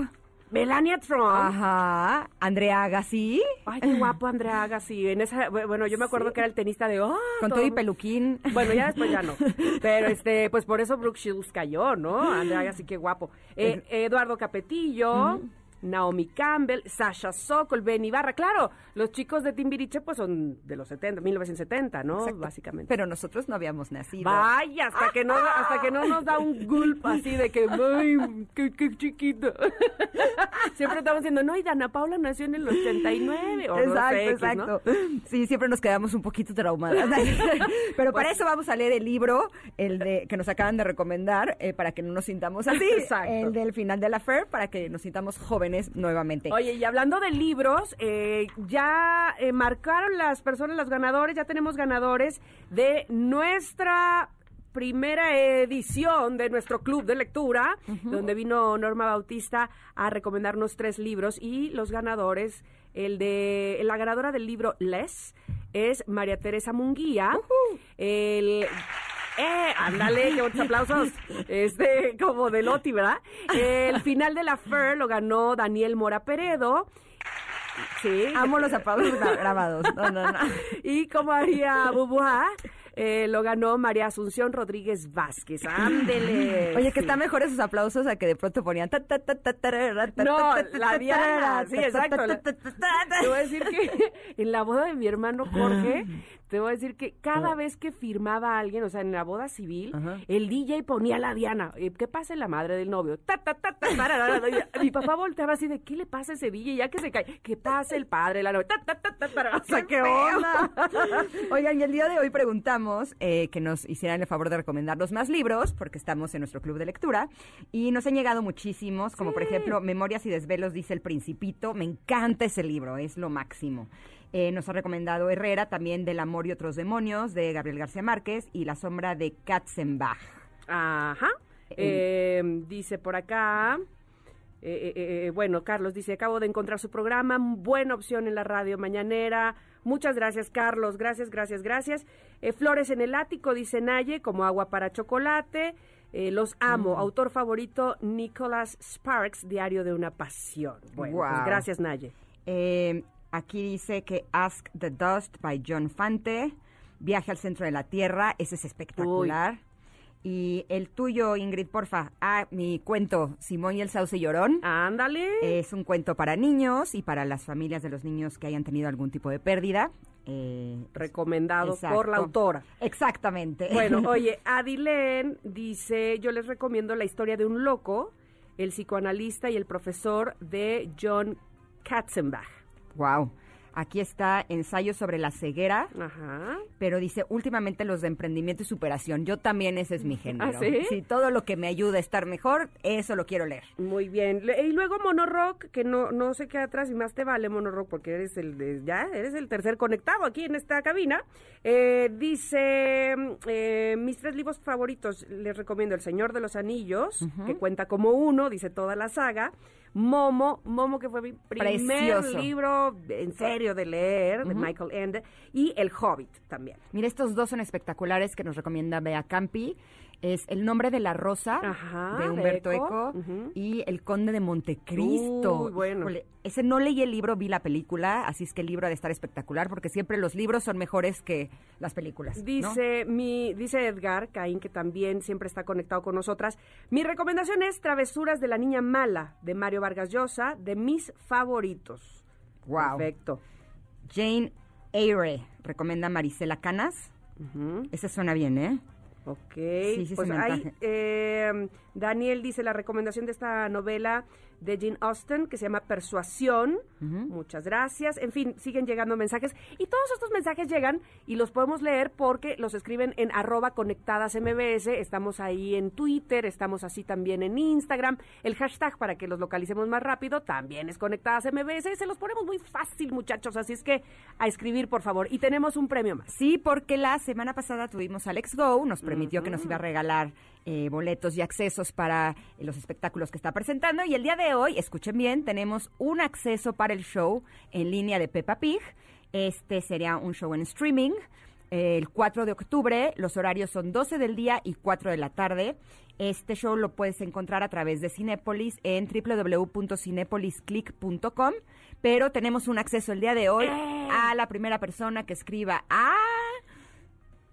Melania Trump. ajá, Andrea Agassi, Ay, qué guapo Andrea Agassi. En esa, bueno, yo me acuerdo que era el tenista de... ¡ah! con todo y peluquín. Bueno, ya después ya no. <laughs> Pero este, pues por eso Brooke Shields cayó, ¿no? Andrea Agassi, qué guapo. Eh, Eduardo Capetillo, Naomi Campbell, Sasha Sokol, Ben Ibarra. Claro, los chicos de Timbiriche pues son de los 70, 1970, ¿no? Exacto. Básicamente. Pero nosotros no habíamos nacido. Vaya, hasta que no, hasta que no nos da un gulp así de que, ay, qué, qué chiquito. <laughs> Siempre estamos diciendo, no, y Dana Paula nació en el 89. O Exacto, exacto. Sí, siempre nos quedamos un poquito traumadas. <laughs> Pero para Pues- eso vamos a leer el libro, el de que nos acaban de recomendar, eh, para que no nos sintamos así. Exacto. El del final de la FAIR, para que nos sintamos jóvenes nuevamente. Oye, y hablando de libros, eh, ya eh, marcaron las personas, los ganadores, ya tenemos ganadores de nuestra primera edición de nuestro club de lectura, donde vino Norma Bautista a recomendarnos tres libros y los ganadores, el de la ganadora del libro Les es María Teresa Munguía, el ¡Eh! ¡Ándale! ¡Qué buenos aplausos! Este, como de Loti, ¿verdad? El final de la FER lo ganó Daniel Mora Peredo. Sí. Amo los aplausos gra- grabados. No, no, no. Y como haría Bubuá, eh, lo ganó María Asunción Rodríguez Vázquez. ¡Ándele! Oye, que Sí. están mejores esos aplausos a que de pronto ponían... ta, ta, ta, No, la Diana, sí, exacto. Te voy a decir que en la boda de mi hermano Jorge, te voy a decir que cada vez que firmaba a alguien, o sea, en la boda civil, Ajá. el DJ ponía a la Diana. eh, ¿Qué pasa en la madre del novio? Ta, ta, ta, ta, tararara. Mi papá volteaba así de, ¿qué le pasa a ese DJ? Ya que se cae. ¿Qué pasa el padre de la novia? Ta, ta, ta, ta. O sea, ¿qué onda? <laughs> Oigan, y el día de hoy preguntamos eh, que nos hicieran el favor de recomendarnos más libros, porque estamos en nuestro club de lectura, y nos han llegado muchísimos, como por ejemplo Memorias y Desvelos, dice El Principito. Me encanta ese libro, es lo máximo. Eh, nos ha recomendado Herrera también del Amor y otros demonios, de Gabriel García Márquez, y La sombra de Katzenbach. Ajá. Eh, dice por acá. eh, eh, eh, bueno, Carlos dice, acabo de encontrar su programa, buena opción en la radio mañanera. Muchas gracias, Carlos. Gracias, gracias, gracias. Eh, Flores en el ático, dice Naye, como agua para chocolate. Eh, los amo. Autor favorito, Nicholas Sparks, Diario de una Pasión. Bueno, pues Guau. gracias, Naye. Eh, aquí dice que Ask the Dust by John Fante, Viaje al centro de la Tierra, ese es espectacular. Y el tuyo, Ingrid, porfa. Ah, mi cuento, Simón y el Sauce Llorón. Ándale. Es un cuento para niños y para las familias de los niños que hayan tenido algún tipo de pérdida. Eh, Recomendado exacto. por la autora. Exactamente. Bueno, <laughs> oye, Adilén dice, yo les recomiendo la historia de un loco, el psicoanalista y el profesor de John Katzenbach. Wow. Aquí está ensayo sobre la ceguera, Ajá. pero dice últimamente los de emprendimiento y superación. Yo también ese es mi <laughs> género. ¿Ah, sí? todo lo que me ayuda a estar mejor, eso lo quiero leer. Muy bien. Y luego Monorock, que no, no se queda atrás y más te vale Monorock porque eres el de- ya eres el tercer conectado aquí en esta cabina. Eh, dice eh, mis tres libros favoritos les recomiendo El Señor de los Anillos, que cuenta como uno, dice toda la saga. Momo, Momo que fue mi primer Precioso. libro en serio de leer, de Michael Ende, y El Hobbit también. Mira, estos dos son espectaculares que nos recomienda Bea Campi. Es El nombre de la rosa Ajá, de de Humberto Eco. Y El conde de Montecristo. Uy, bueno. Ese no leí el libro, vi la película, así es que el libro ha de estar espectacular porque siempre los libros son mejores que las películas. ¿no? Dice mi dice Edgar Caín que también siempre está conectado con nosotras. Mi recomendación es Travesuras de la niña mala de Mario Vargas Llosa, de mis favoritos. Wow. Perfecto. Jane Eyre recomienda Marisela Canas. Ujú. Ese suena bien, ¿eh? Ok, Sí, sí, pues eh, Daniel dice la recomendación de esta novela de Jane Austen que se llama Persuasión. Muchas gracias. En fin, siguen llegando mensajes y todos estos mensajes llegan y los podemos leer porque los escriben en arroba conectadas MBS. Estamos ahí en Twitter, estamos así también en Instagram. El hashtag para que los localicemos más rápido también es conectadas MBS. Se los ponemos muy fácil, muchachos. Así es que a escribir, por favor. Y tenemos un premio más. Sí, porque la semana pasada tuvimos Alex Go, nos permitió que nos iba a regalar eh, boletos y accesos para eh, los espectáculos que está presentando. Y el día de hoy, escuchen bien, tenemos un acceso para el show en línea de Peppa Pig. Este sería un show en streaming. eh, El 4 de octubre, los horarios son 12 del día y 4 de la tarde. Este show lo puedes encontrar a través de Cinépolis en www.cinepolisclick.com. Pero tenemos un acceso el día de hoy a la primera persona que escriba a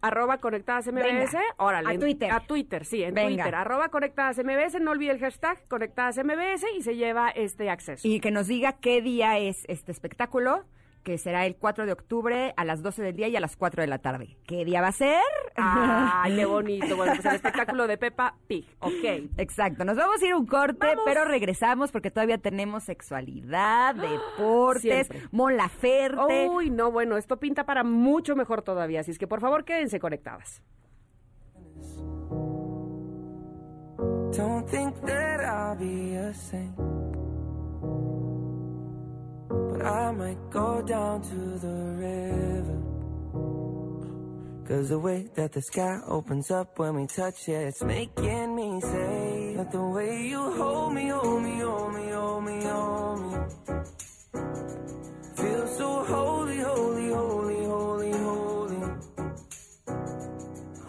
Arroba conectadas MBS. Venga, Órale. a Twitter. A Twitter, sí, en Venga. Twitter. Arroba conectadas MBS. No olvide el hashtag conectadas MBS y se lleva este acceso. Y que nos diga qué día es este espectáculo, que será el 4 de octubre a las 12 del día y a las 4 de la tarde. ¿Qué día va a ser? Ay, qué <laughs> bonito. Bueno, pues el espectáculo de Peppa Pig. Ok. Exacto, nos vamos a ir a un corte, Vamos. pero regresamos porque todavía tenemos sexualidad, <gasps> deportes, Siempre. Mola Ferte. Uy, no, bueno, esto pinta para mucho mejor todavía. Así es que por favor quédense conectadas. Don't think that I'll be a saint. But I might go down to the river. Cause the way that the sky opens up when we touch it, it's making me say that the way you hold me, hold me, hold me, hold me, hold me. Feel so holy, holy, holy, holy, holy.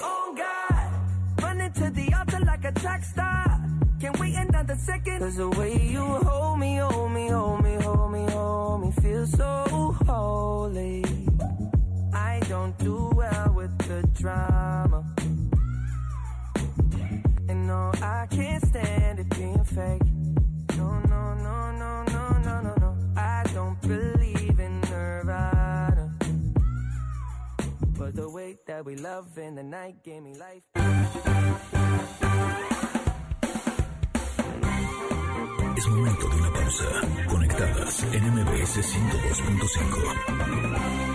Oh God, running to the altar like a track star. Can't wait another second. Cause the way you hold I can't stand it being fake. No, no, no, no, no, no, no, no. I don't believe in Nirvana. But the way that we love in the night gave me life. Es momento de una pausa. Conectadas en MBS 102.5.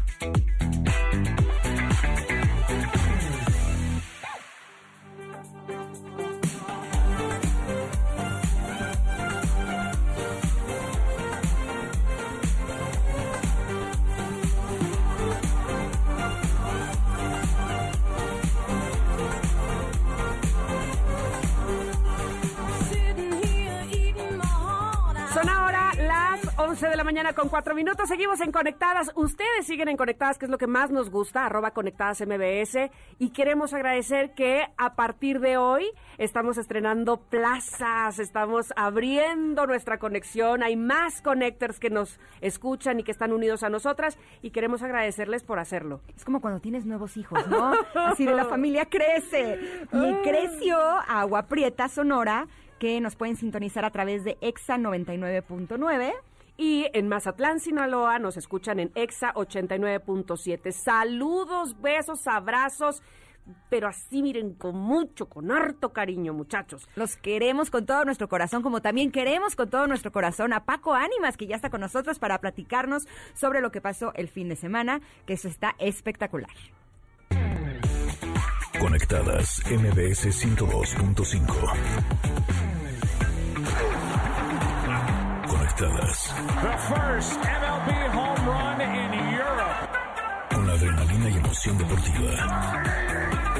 11 de la mañana con 4 minutos. Seguimos en Conectadas. Ustedes siguen en Conectadas, que es lo que más nos gusta, arroba Conectadas MBS. Y queremos agradecer que a partir de hoy estamos estrenando plazas, estamos abriendo nuestra conexión. Hay más connectors que nos escuchan y que están unidos a nosotras. Y queremos agradecerles por hacerlo. Es como cuando tienes nuevos hijos, ¿no? <laughs> Así de la familia crece. Y creció Agua Prieta Sonora, que nos pueden sintonizar a través de EXA 99.9. Y en Mazatlán, Sinaloa, nos escuchan en EXA 89.7. Saludos, besos, abrazos, pero así miren, con mucho, con harto cariño, muchachos. Los queremos con todo nuestro corazón, como también queremos con todo nuestro corazón a Paco Ánimas, que ya está con nosotros para platicarnos sobre lo que pasó el fin de semana, que eso está espectacular. Conectadas MBS 102.5. Conectadas The first MLB home run in Europe. con adrenalina y emoción deportiva.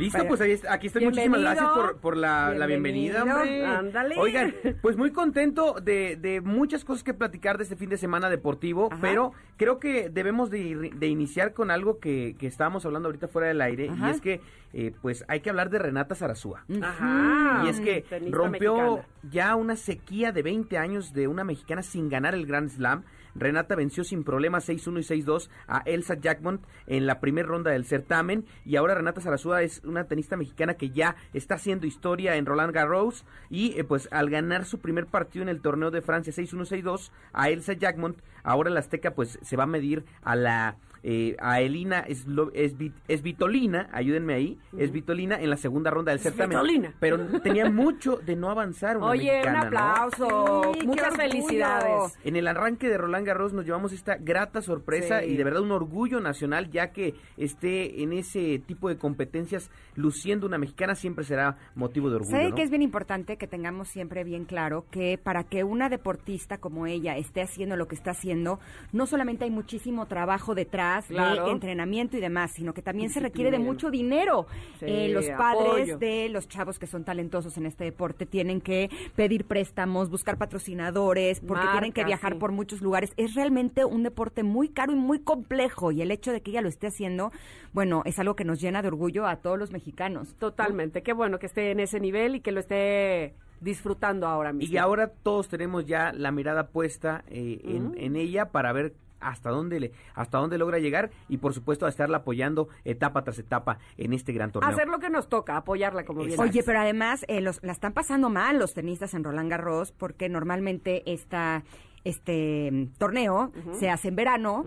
Listo, Vaya. pues ahí aquí estoy. Muchísimas gracias por, por la, la bienvenida, hombre. Ándale. Oigan, <laughs> pues muy contento de, de muchas cosas que platicar de este fin de semana deportivo, Ajá. pero creo que debemos de, ir- de iniciar con algo que, que estábamos hablando ahorita fuera del aire, Ajá. y es que eh, pues hay que hablar de Renata Zarazúa. Ajá. Y es que Tenista rompió mexicana. ya una sequía de 20 años de una mexicana sin ganar el Grand Slam. Renata venció sin problemas 6-1 y 6-2 a Elsa Jackmont en la primera ronda del certamen. Y ahora Renata Zarazúa es una tenista mexicana que ya está haciendo historia en Roland Garros. Y eh, pues al ganar su primer partido en el torneo de Francia 6-1, 6-2 a Elsa Jackmont, ahora la Azteca pues se va a medir a la eh, a Elina Eslo- Esvi- Esvitolina, ayúdenme ahí, Esvitolina en la segunda ronda del certamen. Pero tenía mucho de no avanzar una Oye, mexicana, un ¿no? aplauso. Sí, Muchas felicidades. En el arranque de Roland Garros nos llevamos esta grata sorpresa Sí. y de verdad un orgullo nacional ya que esté en ese tipo de competencias luciendo una mexicana siempre será motivo de orgullo. ¿Sabe ¿no? que es bien importante que tengamos siempre bien claro que para que una deportista como ella esté haciendo lo que está haciendo, no solamente hay muchísimo trabajo detrás horas Claro. de entrenamiento y demás, sino que también se requiere de mucho dinero. Sí, Eh, los padres apoyo. de los chavos que son talentosos en este deporte tienen que pedir préstamos, buscar patrocinadores, porque tienen que viajar sí. por muchos lugares. Es realmente un deporte muy caro y muy complejo y el hecho de que ella lo esté haciendo, bueno, es algo que nos llena de orgullo a todos los mexicanos. Totalmente. Qué bueno que esté en ese nivel y que lo esté disfrutando ahora mismo. Y ahora todos tenemos ya la mirada puesta eh, en, en ella para ver hasta dónde le, hasta dónde logra llegar y por supuesto a estarla apoyando etapa tras etapa en este gran torneo. Hacer lo que nos toca, apoyarla como bien. Oye, pero además eh, los, la están pasando mal los tenistas en Roland Garros porque normalmente esta este torneo se hace en verano,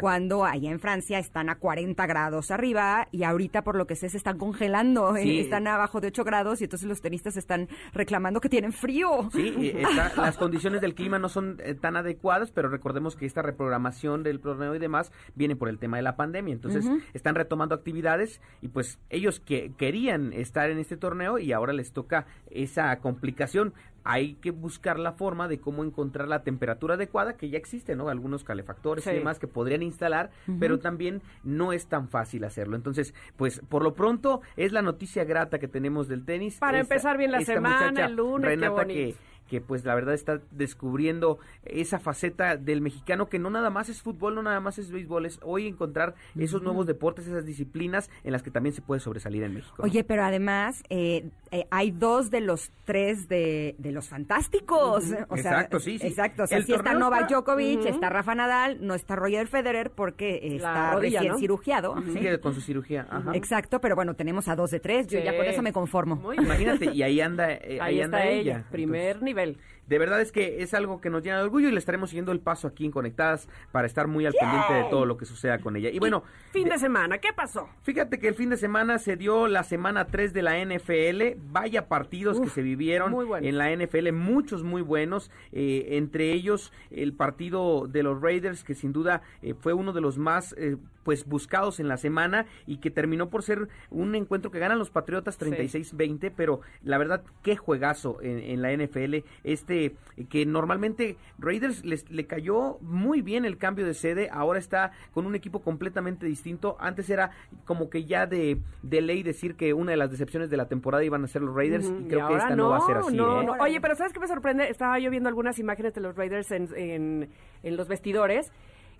cuando allá en Francia están a 40 grados arriba y ahorita por lo que sé se están congelando, eh, Sí. están abajo de 8 grados y entonces los tenistas están reclamando que tienen frío. Sí, <laughs> está- las condiciones del clima no son eh, tan adecuadas, pero recordemos que esta reprogramación del torneo y demás viene por el tema de la pandemia. Entonces, están retomando actividades y pues ellos que querían estar en este torneo y ahora les toca esa complicación. Hay que buscar la forma de cómo encontrar la temperatura adecuada, que ya existe, ¿no? Algunos calefactores Sí. y demás que podrían instalar, pero también no es tan fácil hacerlo. Entonces, pues por lo pronto es la noticia grata que tenemos del tenis. Para Esta- empezar bien la semana, el lunes, qué Renata, bonito. que que pues la verdad está descubriendo esa faceta del mexicano que no nada más es fútbol, no nada más es béisbol, es hoy encontrar esos nuevos deportes, esas disciplinas en las que también se puede sobresalir en México. ¿no? Oye, pero además eh, eh, hay dos de los tres de, de los fantásticos. O sea, Exacto, sí, sí. Exacto, o sea, sí está Novak está- Djokovic, está Rafa Nadal, no está Roger Federer porque está rodilla, recién ¿no? cirugiado. Sigue con su cirugía. ajá. Exacto, pero bueno, tenemos a dos de tres, yo Sí. ya con eso me conformo. Muy. Imagínate, y ahí anda, eh, Ahí, ahí anda ella. ella, primer Entonces, nivel. De verdad es que es algo que nos llena de orgullo y le estaremos siguiendo el paso aquí en Conectadas para estar muy al pendiente de todo lo que suceda con ella. Y bueno, Fin de semana, ¿qué pasó? Fíjate que el fin de semana se dio la semana 3 de la NFL. Vaya partidos que se vivieron en la NFL, muchos muy buenos. eh, entre ellos el partido de los Raiders, que sin duda eh, fue uno de los más eh, pues buscados en la semana y que terminó por ser un encuentro que ganan los Patriotas 36-20. Pero la verdad, qué juegazo en, en la NFL. Este que normalmente Raiders les, le cayó muy bien el cambio de sede. Ahora está con un equipo completamente distinto. Antes era como que ya de, de ley decir que una de las decepciones de la temporada iban a ser los Raiders. Y creo que esta no, va a ser así. no, ¿eh? no. Oye, pero ¿sabes qué me sorprende? Estaba yo viendo algunas imágenes de los Raiders en, en, en los vestidores.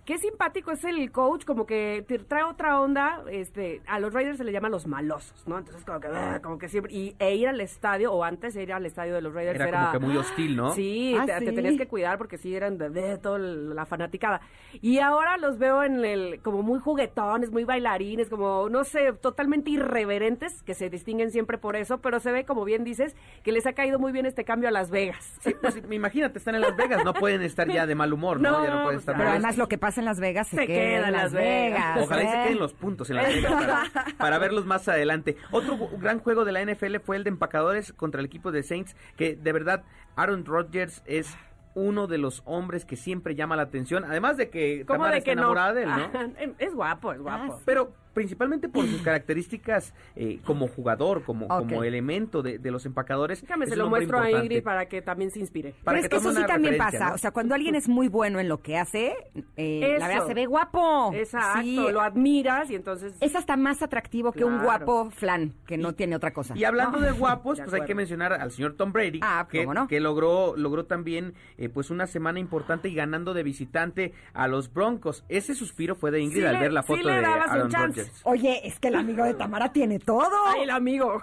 Qué simpático es el coach, como que te trae otra onda. Este, a los Raiders se le llaman los malosos, ¿no? Entonces, como que, ah, como que siempre. Y, e ir al estadio, o antes de ir al estadio de los Raiders Era era. como que muy hostil, ¿no? Sí, Ah, te, tenías que cuidar porque sí eran de, de toda la fanaticada. Y ahora los veo en el, como muy juguetones, muy bailarines, como, no sé, totalmente irreverentes, que se distinguen siempre por eso, pero se ve, como bien dices, que les ha caído muy bien este cambio a Las Vegas. Sí, pues imagínate, están en Las Vegas, no pueden estar ya de mal humor, ¿no? No, ya no pueden pues, estar Pero además lo que pasa en Las Vegas se, Se queda en Las Vegas. Ojalá y se ¿eh? queden los puntos en la Vegas para, <laughs> para verlos más adelante. Otro gran juego de la NFL fue el de empacadores contra el equipo de Saints, que de verdad Aaron Rodgers es uno de los hombres que siempre llama la atención, además de que ¿Cómo Tamara de está que no? de él, ¿no? <laughs> Es guapo, es guapo. Ah, Pero principalmente por sus características eh, como jugador, como, como elemento de, de los empacadores. Déjame, se lo muestro a. Ingrid para que también se inspire. Para Pero que es que eso sí también pasa. ¿no? O sea, cuando alguien es muy bueno en lo que hace, eh, la verdad se ve guapo. Exacto, Sí, lo admiras y entonces... es hasta más atractivo que un guapo flan, que no tiene otra cosa. Y hablando ¿no? de <laughs> guapos, De pues hay que mencionar al señor Tom Brady, Ah, que, ¿cómo no? que logró, logró también eh, pues una semana importante y ganando de visitante a los Broncos. Ese suspiro fue de Ingrid Sí al le- ver la sí foto de Aaron chance. Rodgers. Oye, es que el amigo de Tamara tiene todo. Ay, el amigo.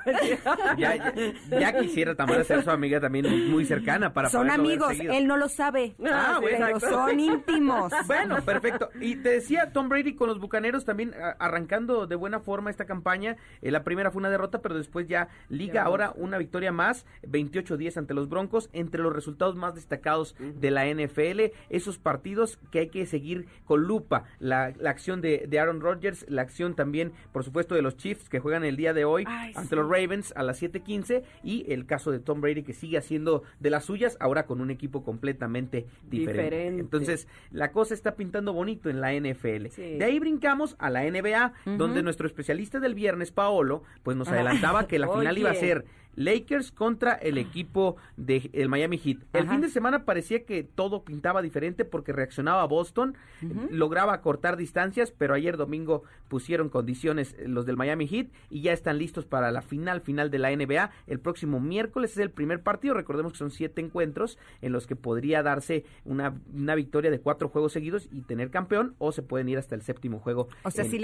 Ya, <laughs> ya, ya quisiera Tamara ser su amiga también muy cercana para Son amigos, él no lo sabe, Ah, pero exacto. son íntimos. Bueno, perfecto. Y te decía Tom Brady con los Bucaneros también a- arrancando de buena forma esta campaña. Eh, la primera fue una derrota, pero después ya liga ahora una victoria más, 28-10 ante los Broncos, entre los resultados más destacados de la NFL. Esos partidos que hay que seguir con lupa. La, la acción de, de Aaron Rodgers, la acción también, por supuesto, de los Chiefs que juegan el día de hoy Ay, ante sí. los Ravens a las 7:15 y el caso de Tom Brady que sigue haciendo de las suyas ahora con un equipo completamente diferente. Diferente. Entonces, la cosa está pintando bonito en la NFL. Sí. De ahí brincamos a la NBA, donde nuestro especialista del viernes, Paolo, pues nos adelantaba que la <laughs> final Oye. iba a ser Lakers contra el equipo del el Miami Heat. El Ajá. fin de semana parecía que todo pintaba diferente porque reaccionaba Boston, lograba cortar distancias, pero ayer domingo pusieron condiciones eh, los del Miami Heat y ya están listos para la final final de la NBA. El próximo miércoles es el primer partido, recordemos que son siete encuentros en los que podría darse una, una victoria de cuatro juegos seguidos y tener campeón o se pueden ir hasta el séptimo juego. O sea, en- sí en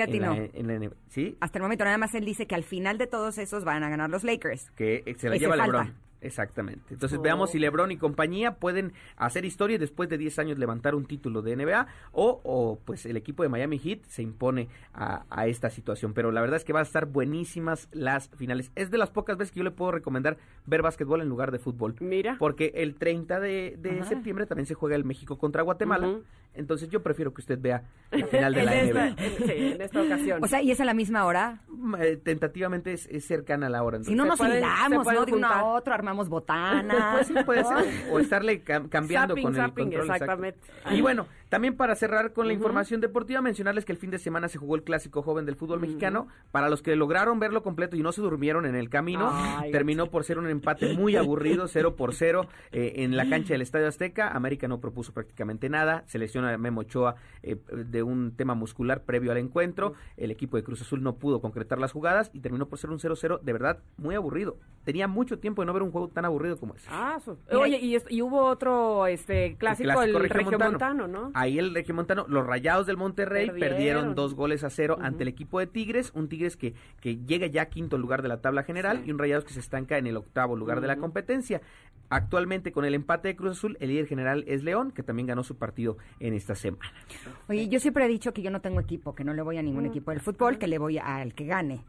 la- en. Sí, Hasta el momento nada más él dice que al final de todos esos van a ganar los Lakers. que se la Ese lleva. LeBron. Exactamente. Entonces Oh. veamos si LeBron y compañía pueden hacer historia y después de 10 años levantar un título de NBA o, o, pues el equipo de Miami Heat se impone a, a esta situación. Pero la verdad es que va a estar buenísimas las finales. Es de las pocas veces que yo le puedo recomendar ver básquetbol en lugar de fútbol. Mira. Porque el 30 de, de septiembre también se juega el México contra Guatemala. Entonces yo prefiero que usted vea el final de <laughs> la en, NBA. esta, en- sí, en esta ocasión. O sea, y es a la misma hora. Mm, eh, tentativamente es, es cercana a la hora. Si no nos hilamos, ¿no? De uno juntar. a otro, armamos botanas. Pues sí, puede ser. O estarle cam- cambiando Zapping, con el zapping, control. exacto. exactamente. Y bueno, también para cerrar con la información deportiva, mencionarles que el fin de semana se jugó el clásico joven del fútbol mexicano. Para los que lograron verlo completo y no se durmieron en el camino, Ay, terminó por ser un empate muy aburrido, <laughs> 0 por 0 eh, en la cancha del Estadio Azteca. América no propuso prácticamente nada. Se lesiona a Memo Ochoa eh, de un tema muscular previo al encuentro. El equipo de Cruz Azul no pudo concretar las jugadas y terminó por ser un 0-0 de verdad muy aburrido. Tenía mucho tiempo de no ver un juego tan aburrido como ese. Ah, Oye, y, hubo otro este clásico, el, regiomontano, ¿no? Ahí el regiomontano, los rayados del Monterrey perdieron, Perdieron. dos goles a cero ante el equipo de Tigres, un Tigres que, que llega ya a quinto lugar de la tabla general y un rayados que se estanca en el octavo lugar de la competencia. Actualmente con el empate de Cruz Azul, el líder general es León, que también ganó su partido en esta semana. Oye, yo siempre he dicho que yo no tengo equipo, que no le voy a ningún equipo del fútbol, que le voy al que gane.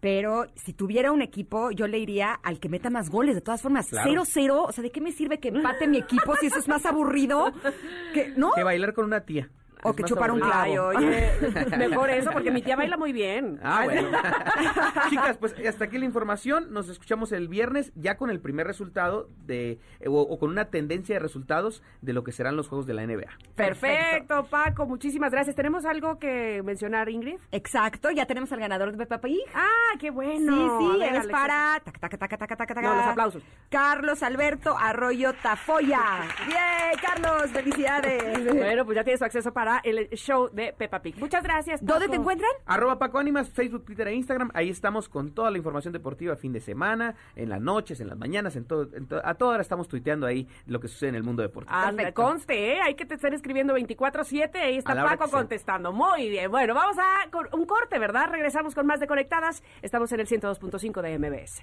Pero si tuviera un equipo, yo le iría al que meta más goles. De todas formas, Claro. 0-0, o sea, ¿de qué me sirve que empate mi equipo si eso es más aburrido? <laughs> Que, ¿No? Que bailar con una tía. O Es que chupar un clavo. Ay, oye, <laughs> mejor eso, porque mi tía baila muy bien. Ah, bueno. <laughs> Chicas, pues hasta aquí la información. Nos escuchamos el viernes ya con el primer resultado de o, o con una tendencia de resultados de lo que serán los juegos de la NBA. Perfecto, Paco, muchísimas gracias. ¿Tenemos algo que mencionar, Ingrid? Exacto, ya tenemos al ganador de Peppa Pig. Ah, qué bueno. sí, sí, ver, es para... taca, taca, taca, taca, taca, taca. No, los aplausos. Carlos Alberto Arroyo Tafoya. <laughs> Bien, Carlos, felicidades. Bueno, pues ya tienes su acceso para el show de Peppa Pig. Muchas gracias. ¿Dónde te encuentran? Arroba Paco Ánimas, Facebook, Twitter e Instagram. Ahí estamos con toda la información deportiva fin de semana, en las noches, en las mañanas, en todo, en to- a toda hora estamos tuiteando ahí lo que sucede en el mundo deportivo. Anda, Perfecto. conste, ¿eh? Hay que te estén escribiendo 24-7. Ahí está Paco contestando. Muy bien. Bueno, vamos a cor- un corte, ¿verdad? Regresamos con más de Conectadas. Estamos en el 102.5 de MBS.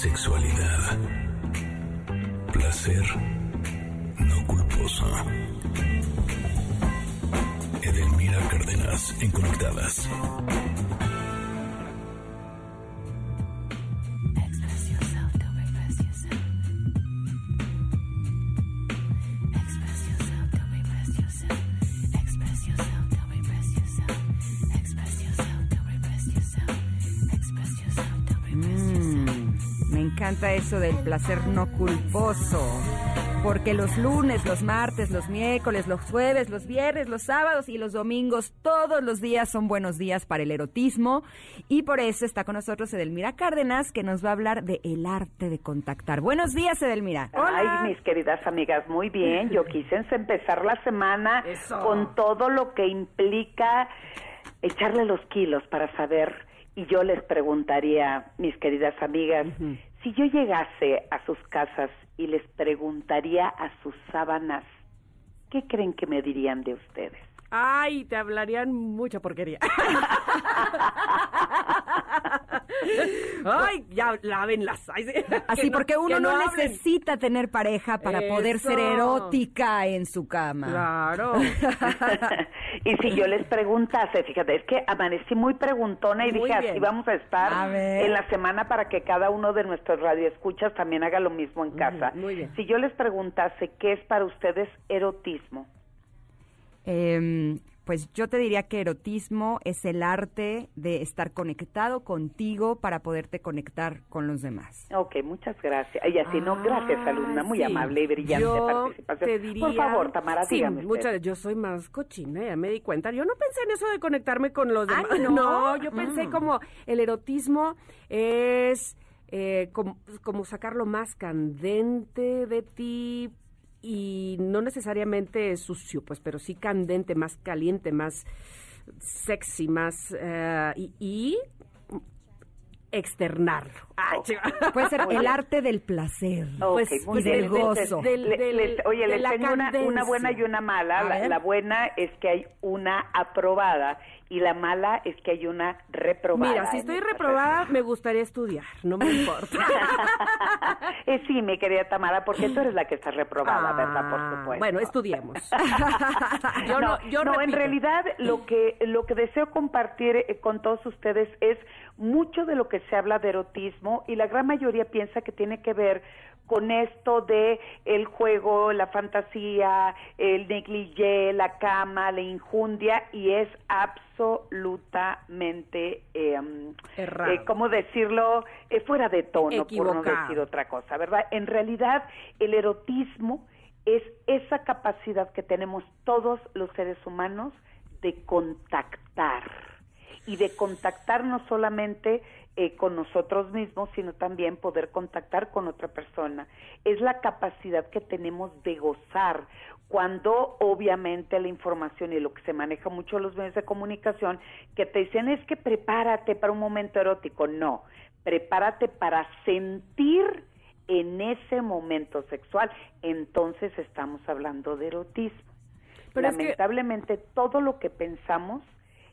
Sexualidad. Placer. No culposo. Edelmira Cárdenas en Conectadas. Encanta eso del placer no culposo. Porque los lunes, los martes, los miércoles, los jueves, los viernes, los sábados y los domingos, todos los días son buenos días para el erotismo. Y por eso está con nosotros Edelmira Cárdenas, que nos va a hablar de el arte de contactar. Buenos días, Edelmira. Ay, mis queridas amigas, muy bien. Yo <laughs> quise empezar la semana Eso. con todo lo que implica echarle los kilos para saber. Y yo les preguntaría, mis queridas amigas, si yo llegase a sus casas y les preguntaría a sus sábanas ¿qué creen que me dirían de ustedes? Ay, te hablarían mucha porquería. Ay, ya lávenlas. Ay, sí. Así, porque uno que no, necesita tener pareja para poder ser erótica en su cama. Claro. <laughs> y si yo les preguntase, fíjate, es que amanecí muy preguntona y Muy dije, bien. así vamos a estar A en la semana para que cada uno de nuestros radioescuchas también haga lo mismo en casa. muy bien. Si yo les preguntase, ¿qué es para ustedes erotismo? Em, pues yo te diría que erotismo es el arte de estar conectado contigo para poderte conectar con los demás. Ok, muchas gracias. Y así no, gracias, Ah, alumna, muy sí. amable y brillante Yo participación. te diría, Por favor, Tamara, sí, dígame usted. muchas- yo soy más cochina, ya me di cuenta. Yo no pensé en eso de conectarme con los Ah, demás. ¿no? <laughs> yo pensé Mm. como el erotismo es eh, como, como sacar lo más candente de ti y no necesariamente sucio, pues, pero sí candente, más caliente, más sexy, más eh, y, y externarlo. Chiva. Puede ser el arte del placer. Pues- y bien. del gozo. del- le- del- les- oye, de les la tengo una, una buena y una mala. La buena es que hay una aprobada y la mala es que hay una reprobada. Mira, si estoy reprobada, me gustaría estudiar, no me importa. <laughs> Eh, sí, mi querida Tamara, porque tú eres la que está reprobada, ¿verdad? Por Ah, supuesto. Bueno, estudiemos. <laughs> yo no, no, yo no, en realidad lo que lo que deseo compartir eh, con todos ustedes es mucho de lo que se habla de erotismo y la gran mayoría piensa que tiene que ver con esto de el juego, la fantasía, el negligé, la cama, la injundia y es absolutamente, eh, mm, Errado. eh, ¿cómo decirlo? Eh, fuera de tono, por no Equivocado. decir otra cosa, ¿verdad? En realidad el erotismo es esa capacidad que tenemos todos los seres humanos de contactar y de contactar no solamente eh, con nosotros mismos, sino también poder contactar con otra persona. Es la capacidad que tenemos de gozar cuando obviamente la información y lo que se maneja mucho en los medios de comunicación, que te dicen es que prepárate para un momento erótico. No, prepárate para sentir en ese momento sexual. Entonces estamos hablando de erotismo. Pero es que- Lamentablemente todo lo que pensamos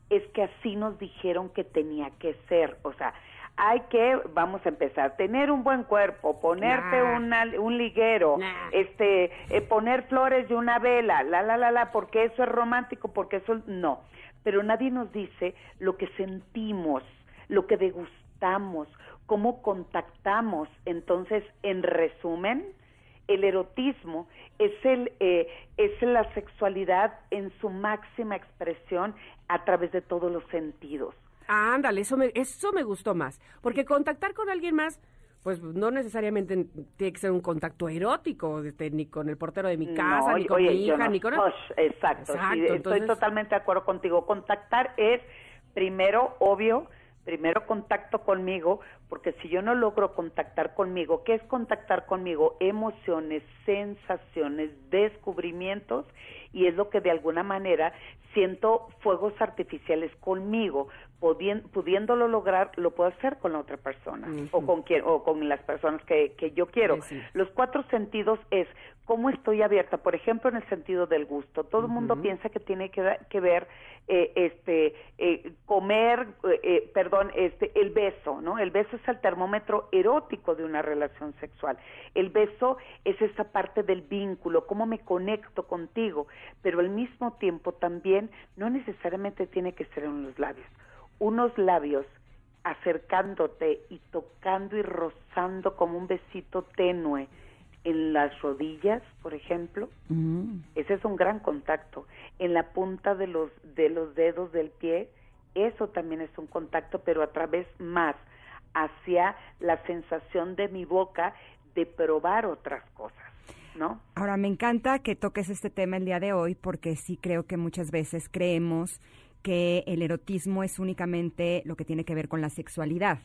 es que así nos dijeron que tenía que ser. O sea, hay que, vamos a empezar, tener un buen cuerpo, ponerte Nah. una- un liguero, Nah. este, eh, poner flores de una vela, la, la, la, la, porque eso es romántico, porque eso no. Pero nadie nos dice lo que sentimos, lo que degustamos, cómo contactamos. Entonces, en resumen, el erotismo es el eh, es la sexualidad en su máxima expresión a través de todos los sentidos. Ándale, eso me, eso me gustó más. Porque contactar con alguien más, pues no necesariamente tiene que ser un contacto erótico, este, ni con el portero de mi casa, No, ni con oye, mi hija, no- ni con... Exacto, sí, estoy totalmente de acuerdo contigo. Contactar es primero, obvio, primero contacto conmigo, porque si yo no logro contactar conmigo, ¿qué es contactar conmigo? Emociones, sensaciones, descubrimientos, y es lo que de alguna manera siento fuegos artificiales conmigo, pudiéndolo lograr, lo puedo hacer con la otra persona o con quien o con las personas que, que yo quiero. Sí, sí. Los cuatro sentidos es cómo estoy abierta, por ejemplo, en el sentido del gusto. Todo el mundo piensa que tiene que, ver eh, este eh, comer, eh, eh, perdón, este el beso, ¿no? El beso es el termómetro erótico de una relación sexual. El beso es esa parte del vínculo, cómo me conecto contigo, pero al mismo tiempo también no necesariamente tiene que ser en los labios. Unos labios acercándote y tocando y rozando como un besito tenue en las rodillas, por ejemplo, Mm. ese es un gran contacto. En la punta de los de los dedos del pie, eso también es un contacto, pero a través más hacia la sensación de mi boca de probar otras cosas, ¿no? Ahora, me encanta que toques este tema el día de hoy porque sí creo que muchas veces creemos que el erotismo es únicamente lo que tiene que ver con la sexualidad.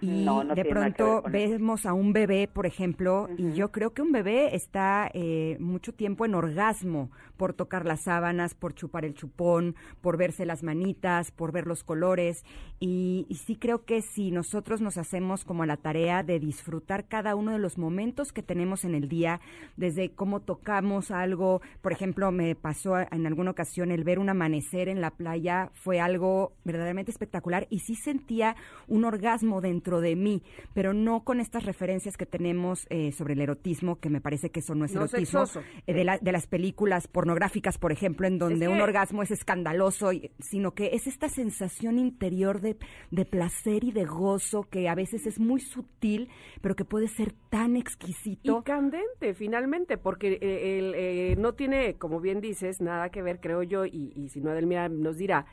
Y No, no de pronto vemos a un bebé, por ejemplo, y yo creo que un bebé está eh, mucho tiempo en orgasmo por tocar las sábanas, por chupar el chupón, por verse las manitas, por ver los colores. Y, y sí creo que si nosotros nos hacemos como la tarea de disfrutar cada uno de los momentos que tenemos en el día, desde cómo tocamos algo, por ejemplo, me pasó en alguna ocasión el ver un amanecer en la playa, fue algo verdaderamente espectacular y sí sentía un orgasmo dentro de mí, pero no con estas referencias que tenemos eh, sobre el erotismo, que me parece que eso no es No erotismo, eh, de, la- de las películas pornográficas, por ejemplo, en donde Es un orgasmo es escandaloso, y- sino que es esta sensación interior de, de placer y de gozo que a veces es muy sutil, pero que puede ser tan exquisito. Y candente, finalmente, porque eh, el, eh, no tiene, como bien dices, nada que ver, creo yo, y, y si no, Adelmira nos dirá,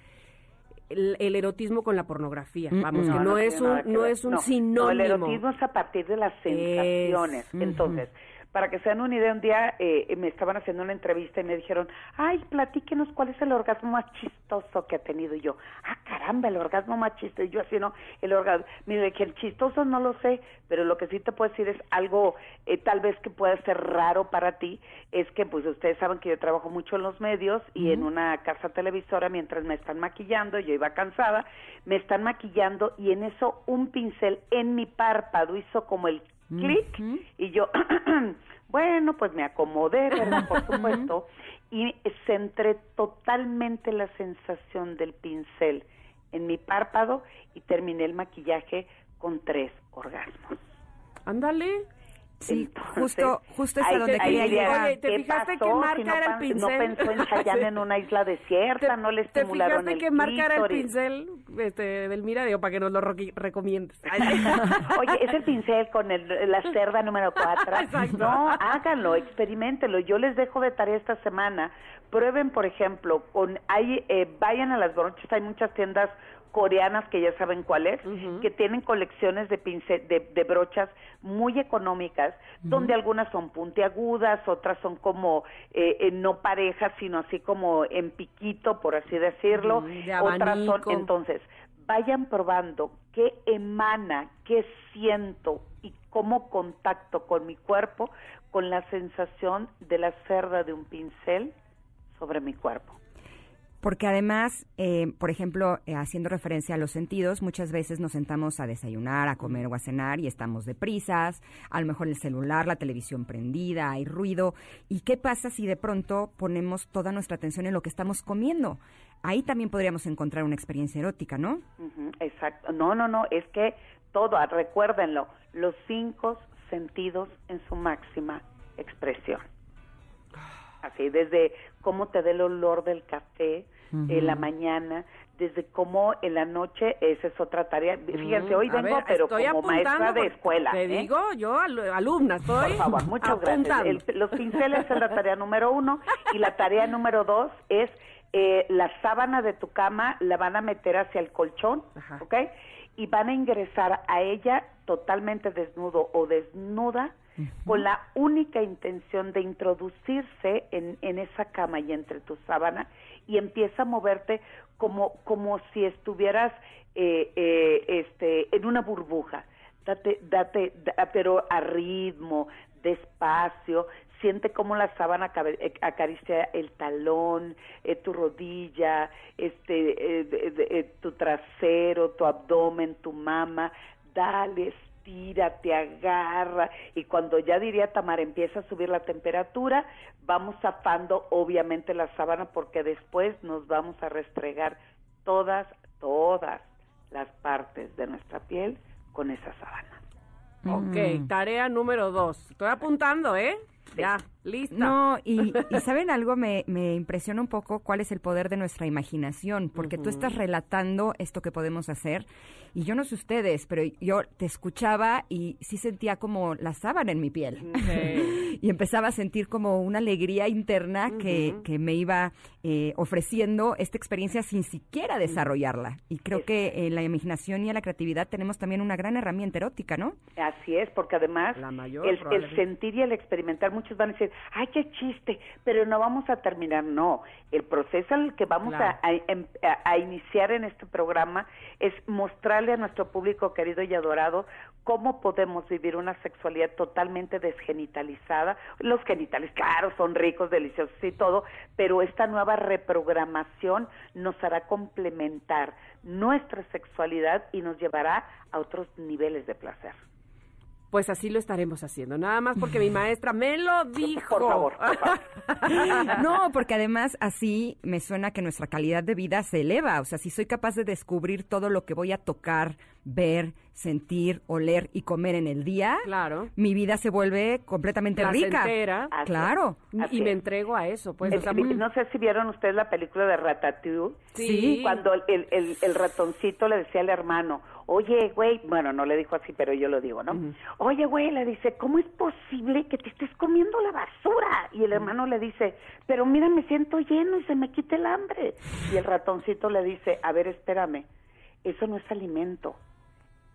el, el erotismo con la pornografía. Mm, Vamos, mm. que no, no es un, no es un No, no, sinónimo. el erotismo es a partir de las sensaciones. Entonces, para que se den una idea, un día eh, me estaban haciendo una entrevista y me dijeron, ay, platíquenos cuál es el orgasmo más chistoso que ha tenido Y yo. Ah, caramba, el orgasmo más chistoso. Y yo así, ¿no? El orgasmo. Mire, que el chistoso no lo sé, pero lo que sí te puedo decir es algo eh, tal vez que pueda ser raro para ti, es que pues ustedes saben que yo trabajo mucho en los medios y en una casa televisora mientras me están maquillando, yo iba cansada, me están maquillando y en eso un pincel en mi párpado hizo como el clic y yo, <clears throat> bueno, pues me acomodé, ¿verdad? Por <laughs> supuesto, y centré totalmente la sensación del pincel en mi párpado y terminé el maquillaje con tres orgasmos. Ándale. Sí, Entonces, justo, justo es a donde te- quería llegar. Oye, ¿te ¿qué fijaste pasó que si marca no era el pincel? No pensó en <laughs> Chayanne en una isla desierta, no le ¿Te estimularon fijaste el que marca era el pincel este, del Mira? Digo, para que nos lo recomiendes. <laughs> Oye, es el pincel con el- la cerda número 4. Exacto. No, háganlo, experimentenlo. Yo les dejo de tarea esta semana. Prueben, por ejemplo, con hay, eh, vayan a las brochas, hay muchas tiendas coreanas que ya saben cuál es, que tienen colecciones de, pincel, de, de brochas muy económicas, donde algunas son puntiagudas, otras son como eh, eh, no parejas, sino así como en piquito, por así decirlo, de otras son, entonces, vayan probando qué emana, qué siento y cómo contacto con mi cuerpo con la sensación de la cerda de un pincel sobre mi cuerpo. Porque además, eh, por ejemplo, eh, haciendo referencia a los sentidos, muchas veces nos sentamos a desayunar, a comer o a cenar y estamos deprisas, a lo mejor el celular, la televisión prendida, hay ruido. ¿Y qué pasa si de pronto ponemos toda nuestra atención en lo que estamos comiendo? Ahí también podríamos encontrar una experiencia erótica, ¿no? Exacto. No, no, no, es que todo, ah, recuérdenlo, los cinco sentidos en su máxima expresión. Así, desde cómo te da el olor del café en la mañana, desde cómo en la noche, esa es otra tarea. Fíjense, hoy vengo, ver, pero como maestra de escuela. Te ¿eh? digo, yo, al- alumna, estoy Por favor, muchas apuntando. gracias. El- los pinceles es la tarea número uno y la tarea número dos es eh, la sábana de tu cama la van a meter hacia el colchón, Ajá. ¿ok? Y van a ingresar a ella totalmente desnudo o desnuda con la única intención de introducirse en, en esa cama y entre tu sábana y empieza a moverte como, como si estuvieras eh, eh, este, en una burbuja. Date, date, da- pero a ritmo, despacio, siente cómo la sábana eh, acaricia el talón, eh, tu rodilla, este, eh, eh, tu trasero, tu abdomen, tu mama, dale, estira, te agarra y cuando ya diría Tamara empieza a subir la temperatura, vamos zafando obviamente la sábana porque después nos vamos a restregar todas, todas las partes de nuestra piel con esa sábana. Ok, tarea número dos. Estoy apuntando, ¿eh? Ya, lista. No, y, y <laughs> ¿saben algo? Me, me impresiona un poco cuál es el poder de nuestra imaginación, porque tú estás relatando esto que podemos hacer, y yo no sé ustedes, pero yo te escuchaba y sí sentía como la sábana en mi piel. <laughs> y empezaba a sentir como una alegría interna que, que me iba eh, ofreciendo esta experiencia sin siquiera desarrollarla. Y creo que en la imaginación y en la creatividad tenemos también una gran herramienta erótica, ¿no? Así es, porque además La mayor, el, el sentir y el experimentar, muchos van a decir, ay, qué chiste, pero no vamos a terminar. No, el proceso en el que vamos Claro. a, a- em- a- a iniciar en este programa es mostrarle a nuestro público querido y adorado cómo podemos vivir una sexualidad totalmente desgenitalizada. Los genitales, claro, son ricos, deliciosos y todo, pero esta nueva reprogramación nos hará complementar nuestra sexualidad y nos llevará a otros niveles de placer. Pues así lo estaremos haciendo. Nada más porque mi <laughs> maestra me lo dijo. Por favor, por favor. <laughs> No, porque además así me suena que nuestra calidad de vida se eleva. O sea, si soy capaz de descubrir todo lo que voy a tocar, ver, sentir, oler y comer en el día, Claro. mi vida se vuelve completamente rica. Así Claro. Y- Así y me entrego a eso, pues. El- o sea, el- no sé si vieron ustedes la película de Ratatouille. Sí. Cuando el, el- el- el ratoncito le decía al hermano, oye, güey, bueno, no le dijo así, pero yo lo digo, ¿no? Oye, güey, le dice, ¿cómo es posible que te estés comiendo la basura? Y el hermano le dice, pero mira, me siento lleno y se me quita el hambre. Y el ratoncito le dice, a ver, espérame, eso no es alimento.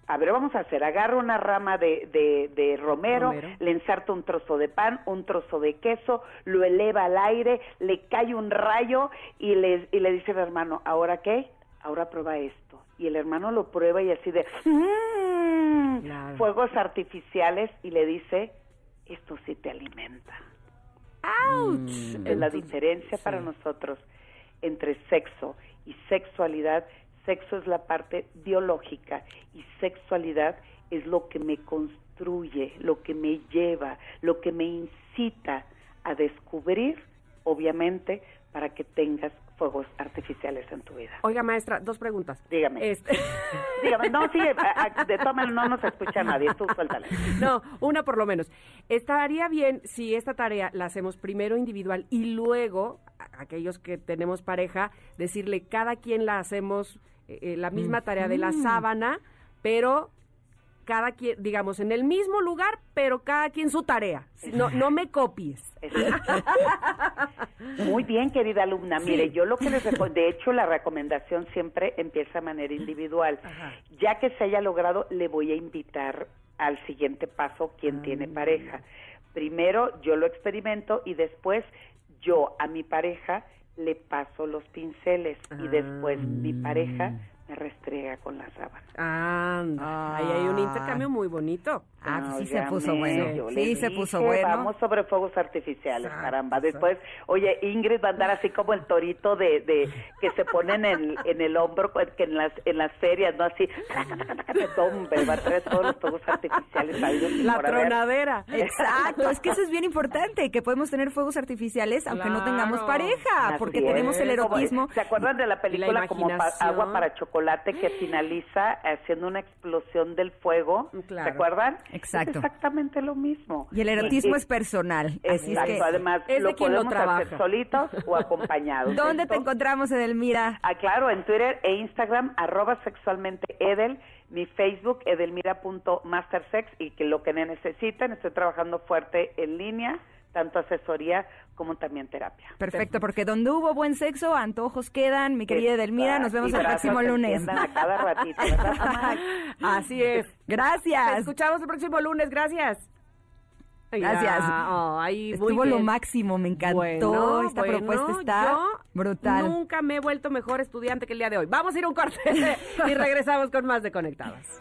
A ver, vamos a hacer, agarra una rama de, de, de romero, Romero. le ensarta un trozo de pan, un trozo de queso, lo eleva al aire, le cae un rayo y le, y le dice al hermano, ¿ahora qué? Ahora prueba esto. Y el hermano lo prueba y así de, "Mm", Claro. fuegos artificiales y le dice, esto sí te alimenta. ¡Auch! Es la diferencia para nosotros entre sexo y sexualidad. Sexo es la parte biológica y sexualidad es lo que me construye, lo que me lleva, lo que me incita a descubrir, obviamente, para que tengas fuegos artificiales en tu vida. Oiga, maestra, dos preguntas. Dígame. Este- <laughs> Dígame, no, sí, a- a- de no nos escucha nadie, tú suéltale. <laughs> No, una por lo menos. Estaría bien si esta tarea la hacemos primero individual y luego, a- aquellos que tenemos pareja, decirle cada quien la hacemos eh, eh, la misma tarea de la sábana, pero cada quien, digamos, en el mismo lugar, pero cada quien su tarea. No, no me copies. Muy bien, querida alumna. Sí. Mire, yo lo que les recomiendo, de hecho, la recomendación siempre empieza de manera individual. Ya que se haya logrado, le voy a invitar al siguiente paso quien tiene pareja. Primero yo lo experimento y después yo a mi pareja le paso los pinceles y después mi pareja me restrega con la sábana. Anda, ahí hay un intercambio muy bonito. Ah, pues sí se puso bueno. Sí, se puso bueno. Vamos sobre fuegos artificiales, Exacto, caramba. Después, oye, Ingrid va a andar así como el torito de, de que se ponen en, en el hombro, pues, que en las en las ferias, ¿no? Así, de va a traer todos los fuegos artificiales. La tronadera. <laughs> Exacto, es que eso es bien importante, que podemos tener fuegos artificiales aunque no tengamos pareja, Así porque es. tenemos el erotismo. ¿Se acuerdan de la película como pa-. Agua para Chocolate que <gasps> finaliza haciendo una explosión del fuego? Claro. ¿Se acuerdan? Exacto. Es exactamente lo mismo. Y el erotismo Y- es personal. Así es que, además es lo podemos hacer solitos o <laughs> acompañados. ¿dónde te encontramos, Edelmira? Ah, claro, en Twitter e Instagram, arroba sexualmente Edel, mi Facebook, edelmira.mastersex, y que lo que necesiten, estoy trabajando fuerte en línea, tanto asesoría como también terapia. Perfecto, porque donde hubo buen sexo, antojos quedan. Mi querida Edelmira, nos vemos el próximo lunes. a cada ratito. <laughs> Así es. Te Gracias. escuchamos el próximo lunes, gracias. Gracias. Oh, ahí, Estuvo lo máximo, me encantó. Bueno, Esta bueno, propuesta está yo brutal. Nunca me he vuelto mejor estudiante que el día de hoy. Vamos a ir a un corte <laughs> y regresamos con más de Conectadas.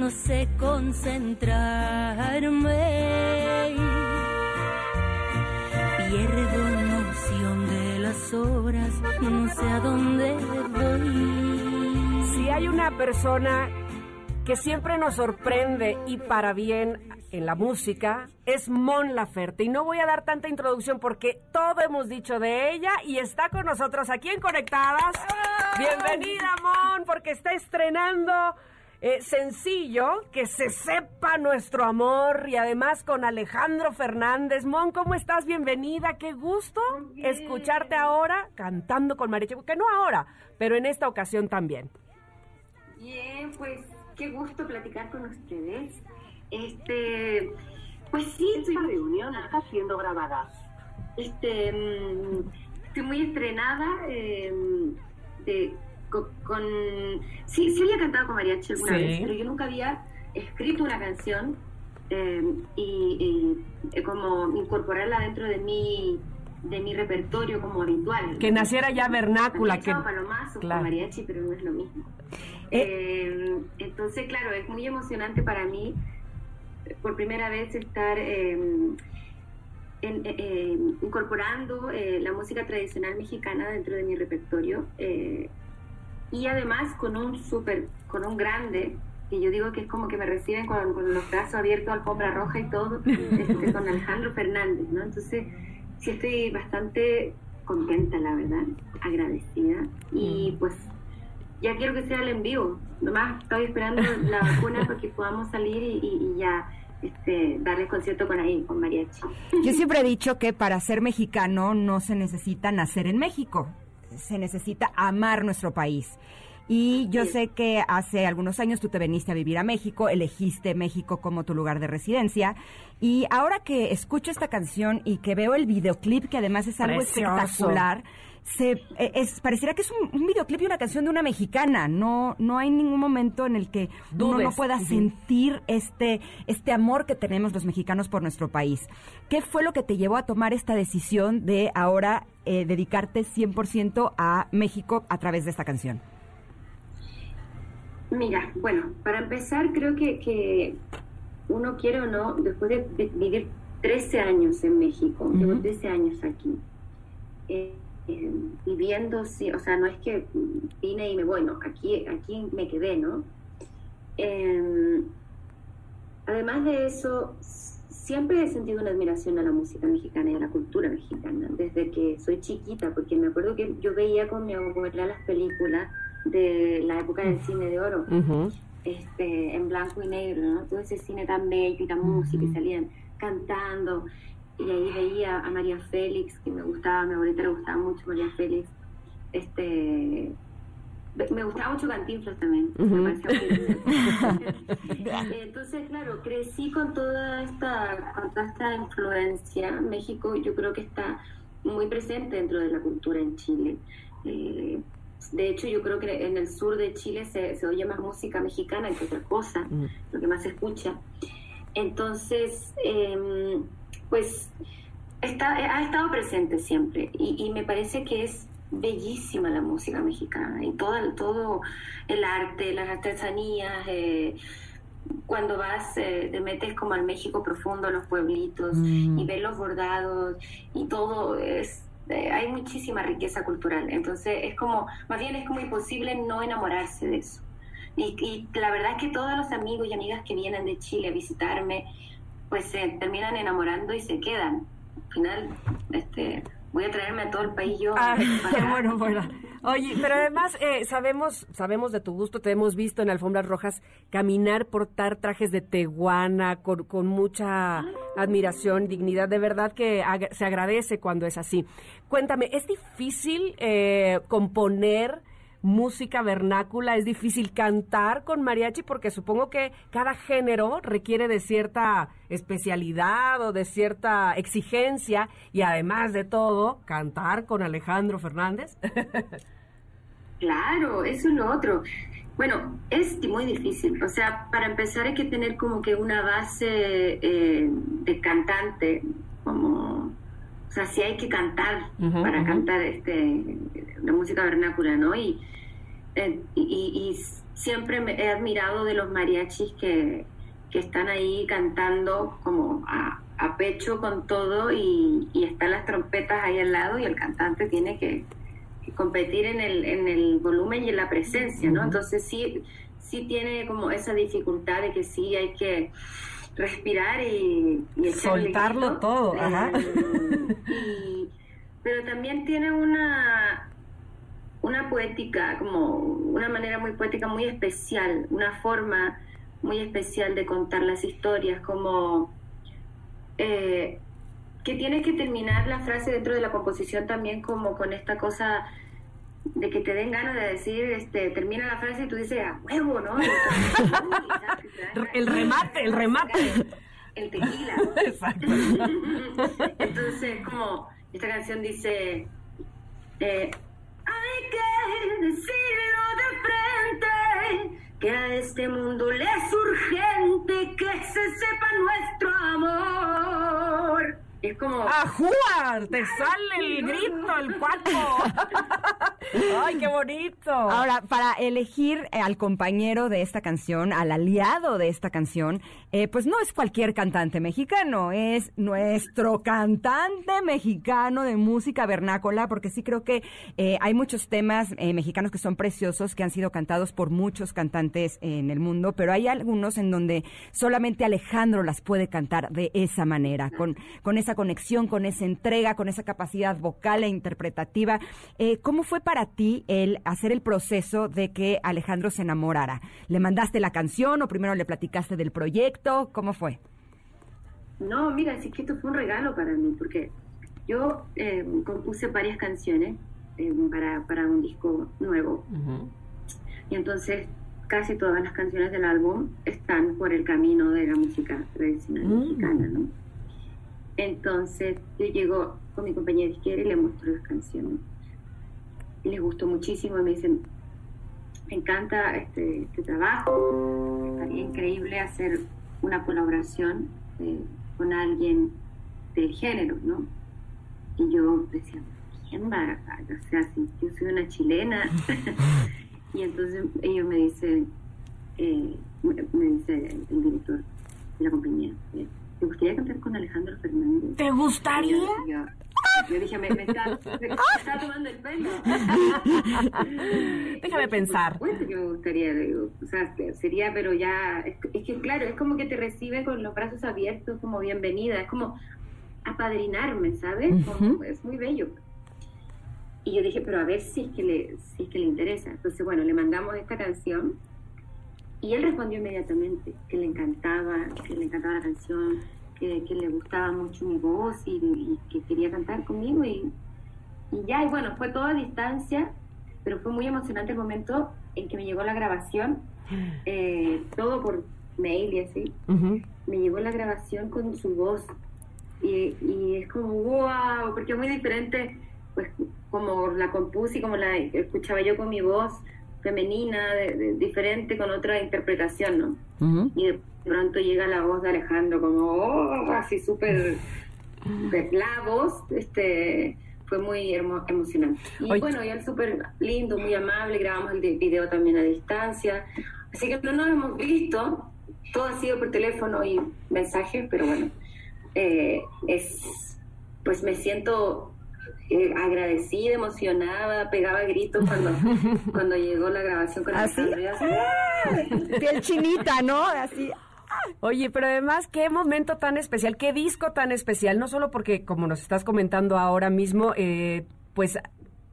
no sé concentrarme. Pierdo noción de las horas, no sé a dónde voy. Si hay una persona que siempre nos sorprende y para bien en la música, es Mon Laferte. Y no voy a dar tanta introducción porque todo hemos dicho de ella y está con nosotros aquí en Conectadas. Bienvenida, Mon, porque está estrenando eh, sencillo, que se sepa nuestro amor y además con Alejandro Fernández. Mon, ¿cómo estás? Bienvenida, qué gusto escucharte ahora cantando con Mariachi, que no ahora, pero en esta ocasión también. Bien, pues qué gusto platicar con ustedes. Este, pues sí, estoy reunión está siendo grabada. Este, mm, estoy muy estrenada. eh, de, co- con, sí, sí había cantado con mariachi alguna Sí. vez, pero yo nunca había escrito una canción eh, y, y, eh, como incorporarla dentro de mi de mi repertorio como habitual. Que naciera ya vernácula, que- palomazo claro. con mariachi, pero no es lo mismo. Eh, entonces, claro, es muy emocionante para mí por primera vez estar eh, en- eh, eh, incorporando eh, la música tradicional mexicana dentro de mi repertorio y además con un súper, con un grande que yo digo que es como que me reciben con, con los brazos abiertos, alfombra roja y todo, <laughs> este, con Alejandro Fernández, ¿no? Entonces, sí estoy bastante contenta, la verdad, agradecida y pues ya quiero que sea el en vivo. Nomás estoy esperando la <laughs> vacuna para que podamos salir y, y- y ya este, darle concierto con ahí, con mariachi. Yo siempre he dicho que para ser mexicano no se necesita nacer en México, se necesita amar nuestro país. Y yo sé que hace algunos años tú te viniste a vivir a México, elegiste México como tu lugar de residencia. Y ahora que escucho esta canción y que veo el videoclip, que además es algo Precioso. espectacular, se, eh, es, pareciera que es un, un videoclip y una canción de una mexicana. No, no hay ningún momento en el que uno no pueda sentir este, este amor que tenemos los mexicanos por nuestro país. ¿Qué fue lo que te llevó a tomar esta decisión de ahora eh, dedicarte 100% a México a través de esta canción? Mira, bueno, para empezar creo que, que uno quiere o no, después de, de vivir 13 años en México, llevo 13 años aquí, eh, eh, viviendo, sí, o sea, no es que vine y me voy, no, aquí, aquí me quedé, ¿no? Eh, además de eso, siempre he sentido una admiración a la música mexicana y a la cultura mexicana, desde que soy chiquita, porque me acuerdo que yo veía con mi abuela las películas de la época del cine de oro, este, en blanco y negro, ¿no? Todo ese cine tan bello y tan música, y salían cantando, y ahí veía a María Félix, que me gustaba, a mi abuelita le gustaba mucho María Félix, este... Me gustaba mucho Cantinflas también. <laughs> <laughs> Entonces, claro, crecí con toda esta, con toda esta influencia. México yo creo que está muy presente dentro de la cultura en Chile. Eh, de hecho, yo creo que en el sur de Chile se, se oye más música mexicana que otra cosa, lo que más se escucha. Entonces, em, pues está, ha estado presente siempre y, y me parece que es bellísima la música mexicana y todo, el- todo el arte, las artesanías. eh, cuando vas, eh, te metes como al México profundo, a los pueblitos Mm. y ves los bordados y todo es eh, hay muchísima riqueza cultural entonces es como más bien es como imposible no enamorarse de eso y, y la verdad es que todos los amigos y amigas que vienen de Chile a visitarme pues se terminan enamorando y se quedan al final este voy a traerme a todo el país yo Ah, <laughs> para- <laughs> bueno, bueno. Oye, pero además eh, sabemos sabemos de tu gusto, te hemos visto en alfombras rojas caminar, portar trajes de teguana con, con mucha admiración, dignidad. De verdad que ag- se agradece cuando es así. Cuéntame, ¿es difícil eh, componer música vernácula? ¿Es difícil cantar con mariachi? Porque supongo que cada género requiere de cierta especialidad o de cierta exigencia y además de todo, cantar con Alejandro Fernández. <laughs> Claro, es lo otro. Bueno, es muy difícil. O sea, para empezar hay que tener como que una base eh, de cantante, como, o sea, si hay que cantar para cantar este la música vernácula, ¿no? Y, eh, y, y siempre me he admirado de los mariachis que, que están ahí cantando como a, a pecho con todo y, y están las trompetas ahí al lado y el cantante tiene que, que competir en el, en el volumen y en la presencia, ¿no? Entonces sí, sí tiene como esa dificultad de que sí hay que respirar y, Soltarlo grito. todo, ajá. y- pero también tiene una una poética, como una manera muy poética, muy especial, una forma muy especial de contar las historias, como eh, que tienes que terminar la frase dentro de la composición también como con esta cosa de que te den ganas de decir, este, termina la frase y tú dices, a huevo, ¿no? <laughs> El remate, el remate. El tequila. <laughs> Exacto. <laughs> Entonces, como esta canción dice, eh, hay que decirlo de frente, que a este mundo le es urgente que se sepa nuestro amor. Es como... ¡Ajuar! ¡Te sale el grito, el cuaco! <laughs> ¡Ay, qué bonito! Ahora, para elegir eh, al compañero de esta canción, al aliado de esta canción, eh, pues no es cualquier cantante mexicano, es nuestro cantante mexicano de música vernácula, porque sí creo que eh, hay muchos temas eh, mexicanos que son preciosos, que han sido cantados por muchos cantantes en el mundo, pero hay algunos en donde solamente Alejandro las puede cantar de esa manera, con, con esa conexión, con esa entrega, con esa capacidad vocal e interpretativa. Eh, ¿Cómo fue para ti el hacer el proceso de que Alejandro se enamorara? ¿Le mandaste la canción o primero le platicaste del proyecto? ¿Cómo fue? No, mira, sí que esto fue un regalo para mí, porque yo eh, compuse varias canciones eh, para, para un disco nuevo. Y entonces casi todas las canciones del álbum están por el camino de la música tradicional Mm. mexicana, ¿no? Entonces yo llego con mi compañera de izquierda y le muestro las canciones. Y les gustó muchísimo y me dicen, me encanta este, este trabajo, estaría increíble hacer una colaboración eh, con alguien del género, ¿no? Y yo decía, ¿quién va? a- O sea, si yo soy una chilena. <laughs> y entonces ellos me dicen, eh, me, dice el, el director de la compañía, eh, ¿te gustaría cantar con Alejandro Fernández? ¿Te gustaría? Y yo, yo- dije, me, me está, me está tomando el pelo. <laughs> Déjame pensar. Por supuesto que me gustaría, digo, o sea, sería, pero ya, es, es que claro, es como que te recibe con los brazos abiertos, como bienvenida, es como apadrinarme, ¿sabes? Como- es muy bello. Y yo dije, pero a ver si es que le, si es que le interesa. Entonces, bueno, le mandamos esta canción y él respondió inmediatamente que le encantaba, que le encantaba la canción, que, que le gustaba mucho mi voz y, y que quería cantar conmigo y, y ya, y bueno, fue todo a distancia, pero fue muy emocionante el momento en que me llegó la grabación, eh, todo por mail y así, me llegó la grabación con su voz y, y es como wow, porque es muy diferente, pues como la compuse y como la escuchaba yo con mi voz femenina, de- de- diferente con otra interpretación, ¿no? Y de pronto llega la voz de Alejandro como oh, así súper de la voz, este fue muy hermo- emocionante. Y Oye. bueno, y él súper lindo, muy amable, grabamos el de- video también a distancia, así que no nos hemos visto, todo ha sido por teléfono y mensajes, pero bueno, eh, es pues me siento eh, agradecida, emocionada, pegaba gritos cuando, <laughs> cuando llegó la grabación con Así. Alejandro. así, Piel chinita, ¿no? Así. Oye, pero además, qué momento tan especial, qué disco tan especial, no solo porque, como nos estás comentando ahora mismo, eh, pues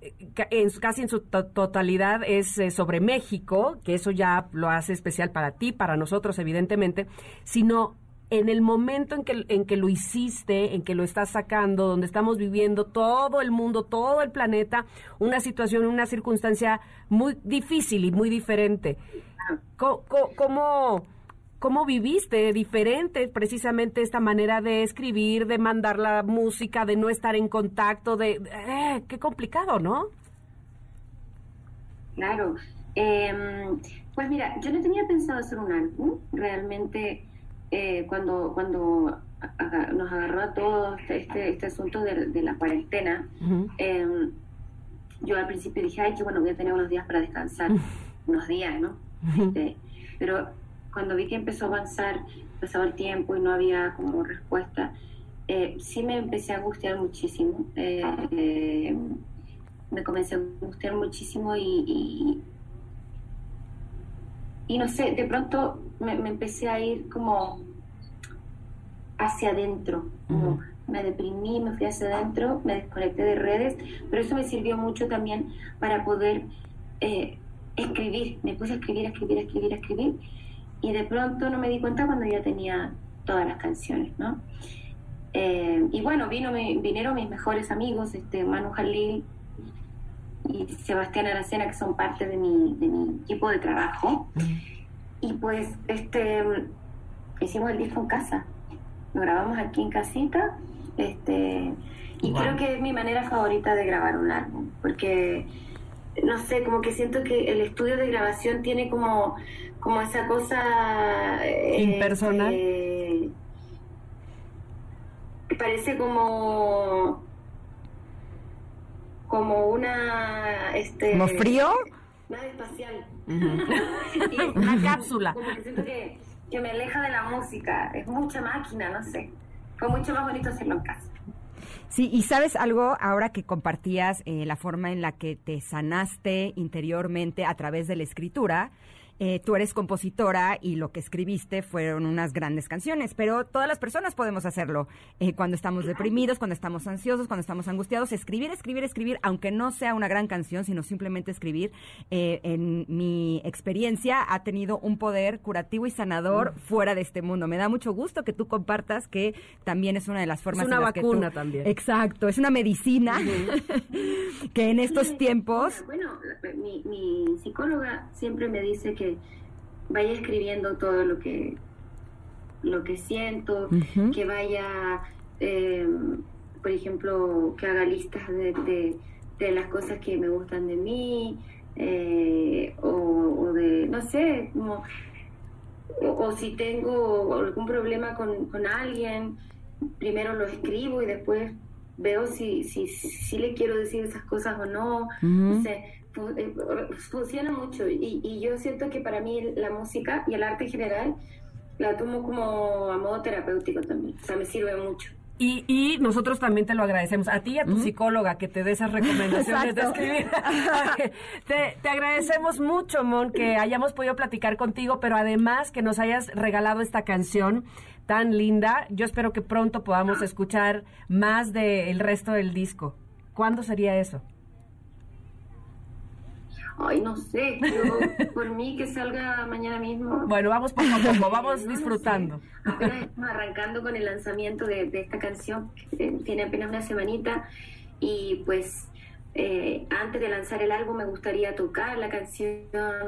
eh, en casi en su to- totalidad es eh, sobre México, que eso ya lo hace especial para ti, para nosotros, evidentemente, sino en el momento en que, en que lo hiciste, en que lo estás sacando, donde estamos viviendo todo el mundo, todo el planeta, una situación, una circunstancia muy difícil y muy diferente. Co- ¿Cómo, cómo viviste diferente precisamente esta manera de escribir, de mandar la música, de no estar en contacto, de... eh, qué complicado, ¿no? Claro. Em, pues mira, yo no tenía pensado hacer un álbum. Realmente, eh, cuando, cuando aga- nos agarró a todos este, este asunto de, de la cuarentena, em, yo al principio dije, ay, que bueno, voy a tener unos días para descansar. unos días, ¿no? Este, pero cuando vi que empezó a avanzar, pasaba el tiempo y no había como respuesta, eh, sí me empecé a angustiar muchísimo. Eh, eh, me comencé a angustiar muchísimo y, y, y no sé, de pronto me, me empecé a ir como hacia adentro, como me deprimí, me fui hacia adentro, me desconecté de redes, pero eso me sirvió mucho también para poder eh, escribir, me puse a escribir, a escribir, a escribir, a escribir, y de pronto no me di cuenta cuando ya tenía todas las canciones, ¿no? Eh, y bueno, vino, mi- vinieron mis mejores amigos, este, Manu Jalil y Sebastián Aracena, que son parte de mi, de mi equipo de trabajo. Y pues este hicimos el disco en casa. Lo grabamos aquí en casita. Este, y Wow. creo que es mi manera favorita de grabar un álbum. Porque no sé, como que siento que el estudio de grabación tiene como, como esa cosa eh, Impersonal. eh, que parece como como una este ¿Como frío? nave espacial. <laughs> <laughs> Una cápsula. como que siento que, que me aleja de la música es mucha máquina no sé fue mucho más bonito hacerlo en casa Sí, y sabes algo, ahora que compartías eh, la forma en la que te sanaste interiormente a través de la escritura, eh, tú eres compositora y lo que escribiste fueron unas grandes canciones, pero todas las personas podemos hacerlo. Eh, cuando estamos deprimidos, cuando estamos ansiosos, cuando estamos angustiados, escribir, escribir, escribir, aunque no sea una gran canción, sino simplemente escribir, eh, en mi experiencia ha tenido un poder curativo y sanador fuera de este mundo. Me da mucho gusto que tú compartas que también es una de las formas una en las que tú- vacuna también. Exacto, es una medicina <laughs> que en estos tiempos bueno mi, mi psicóloga siempre me dice que vaya escribiendo todo lo que lo que siento que vaya eh, por ejemplo que haga listas de, de- de las cosas que me gustan de mí eh, o, o de no sé como o, o si tengo algún problema con, con alguien, primero lo escribo y después veo si, si, si le quiero decir esas cosas o no. Eh, funciona mucho y, y yo siento que para mí la música y el arte en general la tomo como a modo terapéutico también. O sea, me sirve mucho. Y, y nosotros también te lo agradecemos a ti y a tu psicóloga que te dé esas recomendaciones de escribir. <laughs> te, te agradecemos mucho, Mon, que hayamos podido platicar contigo, pero además que nos hayas regalado esta canción tan linda. Yo espero que pronto podamos escuchar más del resto del disco. ¿Cuándo sería eso? Ay, no sé, yo por mí que salga mañana mismo. Bueno, vamos poco a poco, vamos <laughs> No disfrutando. sé. Apenas <laughs> estamos arrancando con el lanzamiento de, de esta canción, eh, tiene apenas una semanita, y pues eh, antes de lanzar el álbum me gustaría tocar la canción,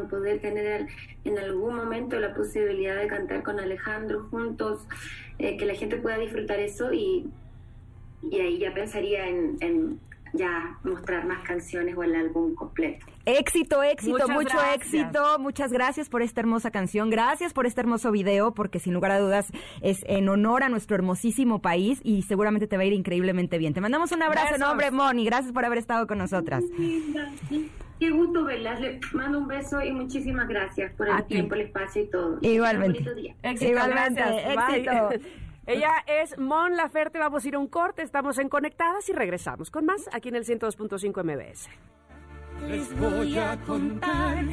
poder tener en algún momento la posibilidad de cantar con Alejandro juntos, eh, que la gente pueda disfrutar eso y, y ahí ya pensaría en, en ya mostrar más canciones o el álbum completo. Éxito, éxito, Muchas mucho gracias. éxito. Muchas gracias por esta hermosa canción. Gracias por este hermoso video, porque sin lugar a dudas es en honor a nuestro hermosísimo país y seguramente te va a ir increíblemente bien. Te mandamos un abrazo en nombre, Moni. Gracias por haber estado con nosotras. Qué gusto verlas. Le mando un beso y muchísimas gracias por A el ti. tiempo, el espacio y todo. Igualmente. Un bonito día. Éxito, Igualmente, gracias. éxito. <laughs> Ella es Mon Laferte, vamos a ir a un corte, estamos en Conectadas y regresamos con más aquí en el 102.5 MBS. Les voy a contar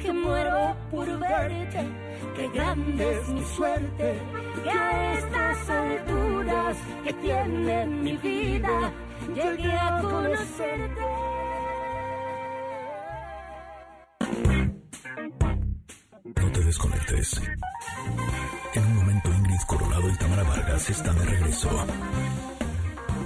que muero por verte, que grande es mi suerte, que a estas alturas que tiene mi vida llegué a conocerte. No te desconectes. En un momento Ingrid Coronado y Tamara Vargas están de regreso.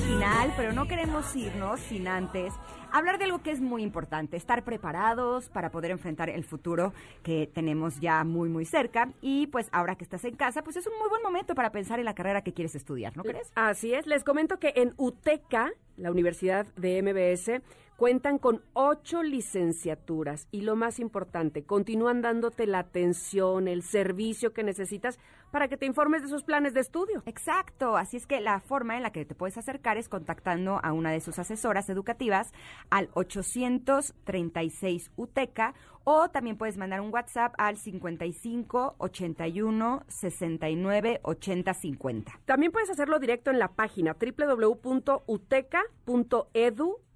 Final, pero no queremos irnos sin antes hablar de algo que es muy importante, estar preparados para poder enfrentar el futuro que tenemos ya muy, muy cerca. Y pues ahora que estás en casa, pues es un muy buen momento para pensar en la carrera que quieres estudiar, ¿no crees? Así es, les comento que en UTECA, la Universidad de MBS, Cuentan con ocho licenciaturas y lo más importante, continúan dándote la atención, el servicio que necesitas para que te informes de sus planes de estudio. Exacto, así es que la forma en la que te puedes acercar es contactando a una de sus asesoras educativas al 836 UTECA o también puedes mandar un WhatsApp al 55 81 69 80 50. También puedes hacerlo directo en la página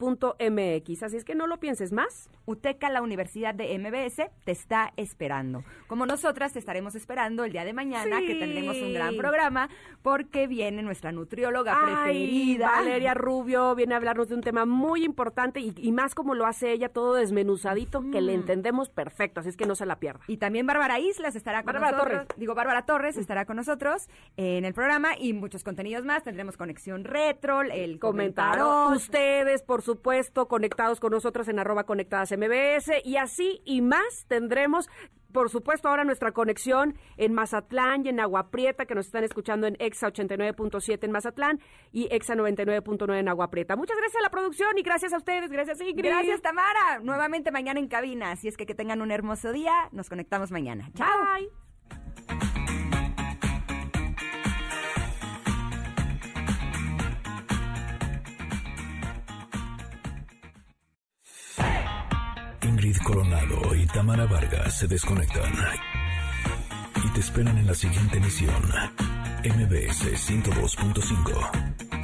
www.uteca.edu.mx. Así es que no lo pienses más. UTECA, la Universidad de MBS, te está esperando. Como nosotras te estaremos esperando el día de mañana, que tendremos un gran programa, porque viene nuestra nutrióloga preferida. Valeria Rubio viene a hablarnos de un tema muy importante y, más como lo hace ella, todo desmenuzadito, que le entendemos perfecto, así es que no se la pierda. Y también Bárbara Islas estará con nosotros. Torres. Digo, Bárbara Torres estará con nosotros en el programa y muchos contenidos más. Tendremos conexión retro, el comentario. Ustedes, por supuesto, conectados con nosotros en arroba conectadas MBS y así y más tendremos por supuesto, ahora nuestra conexión en Mazatlán y en Agua Prieta, que nos están escuchando en EXA 89.7 en Mazatlán y EXA 99.9 en Agua Prieta. Muchas gracias a la producción y gracias a ustedes. Gracias, Ingrid. Gracias, Tamara. Nuevamente mañana en cabina. Así es que que tengan un hermoso día. Nos conectamos mañana. Chao. Ingrid Coronado y Tamara Vargas se desconectan y te esperan en la siguiente emisión. MBS 102.5.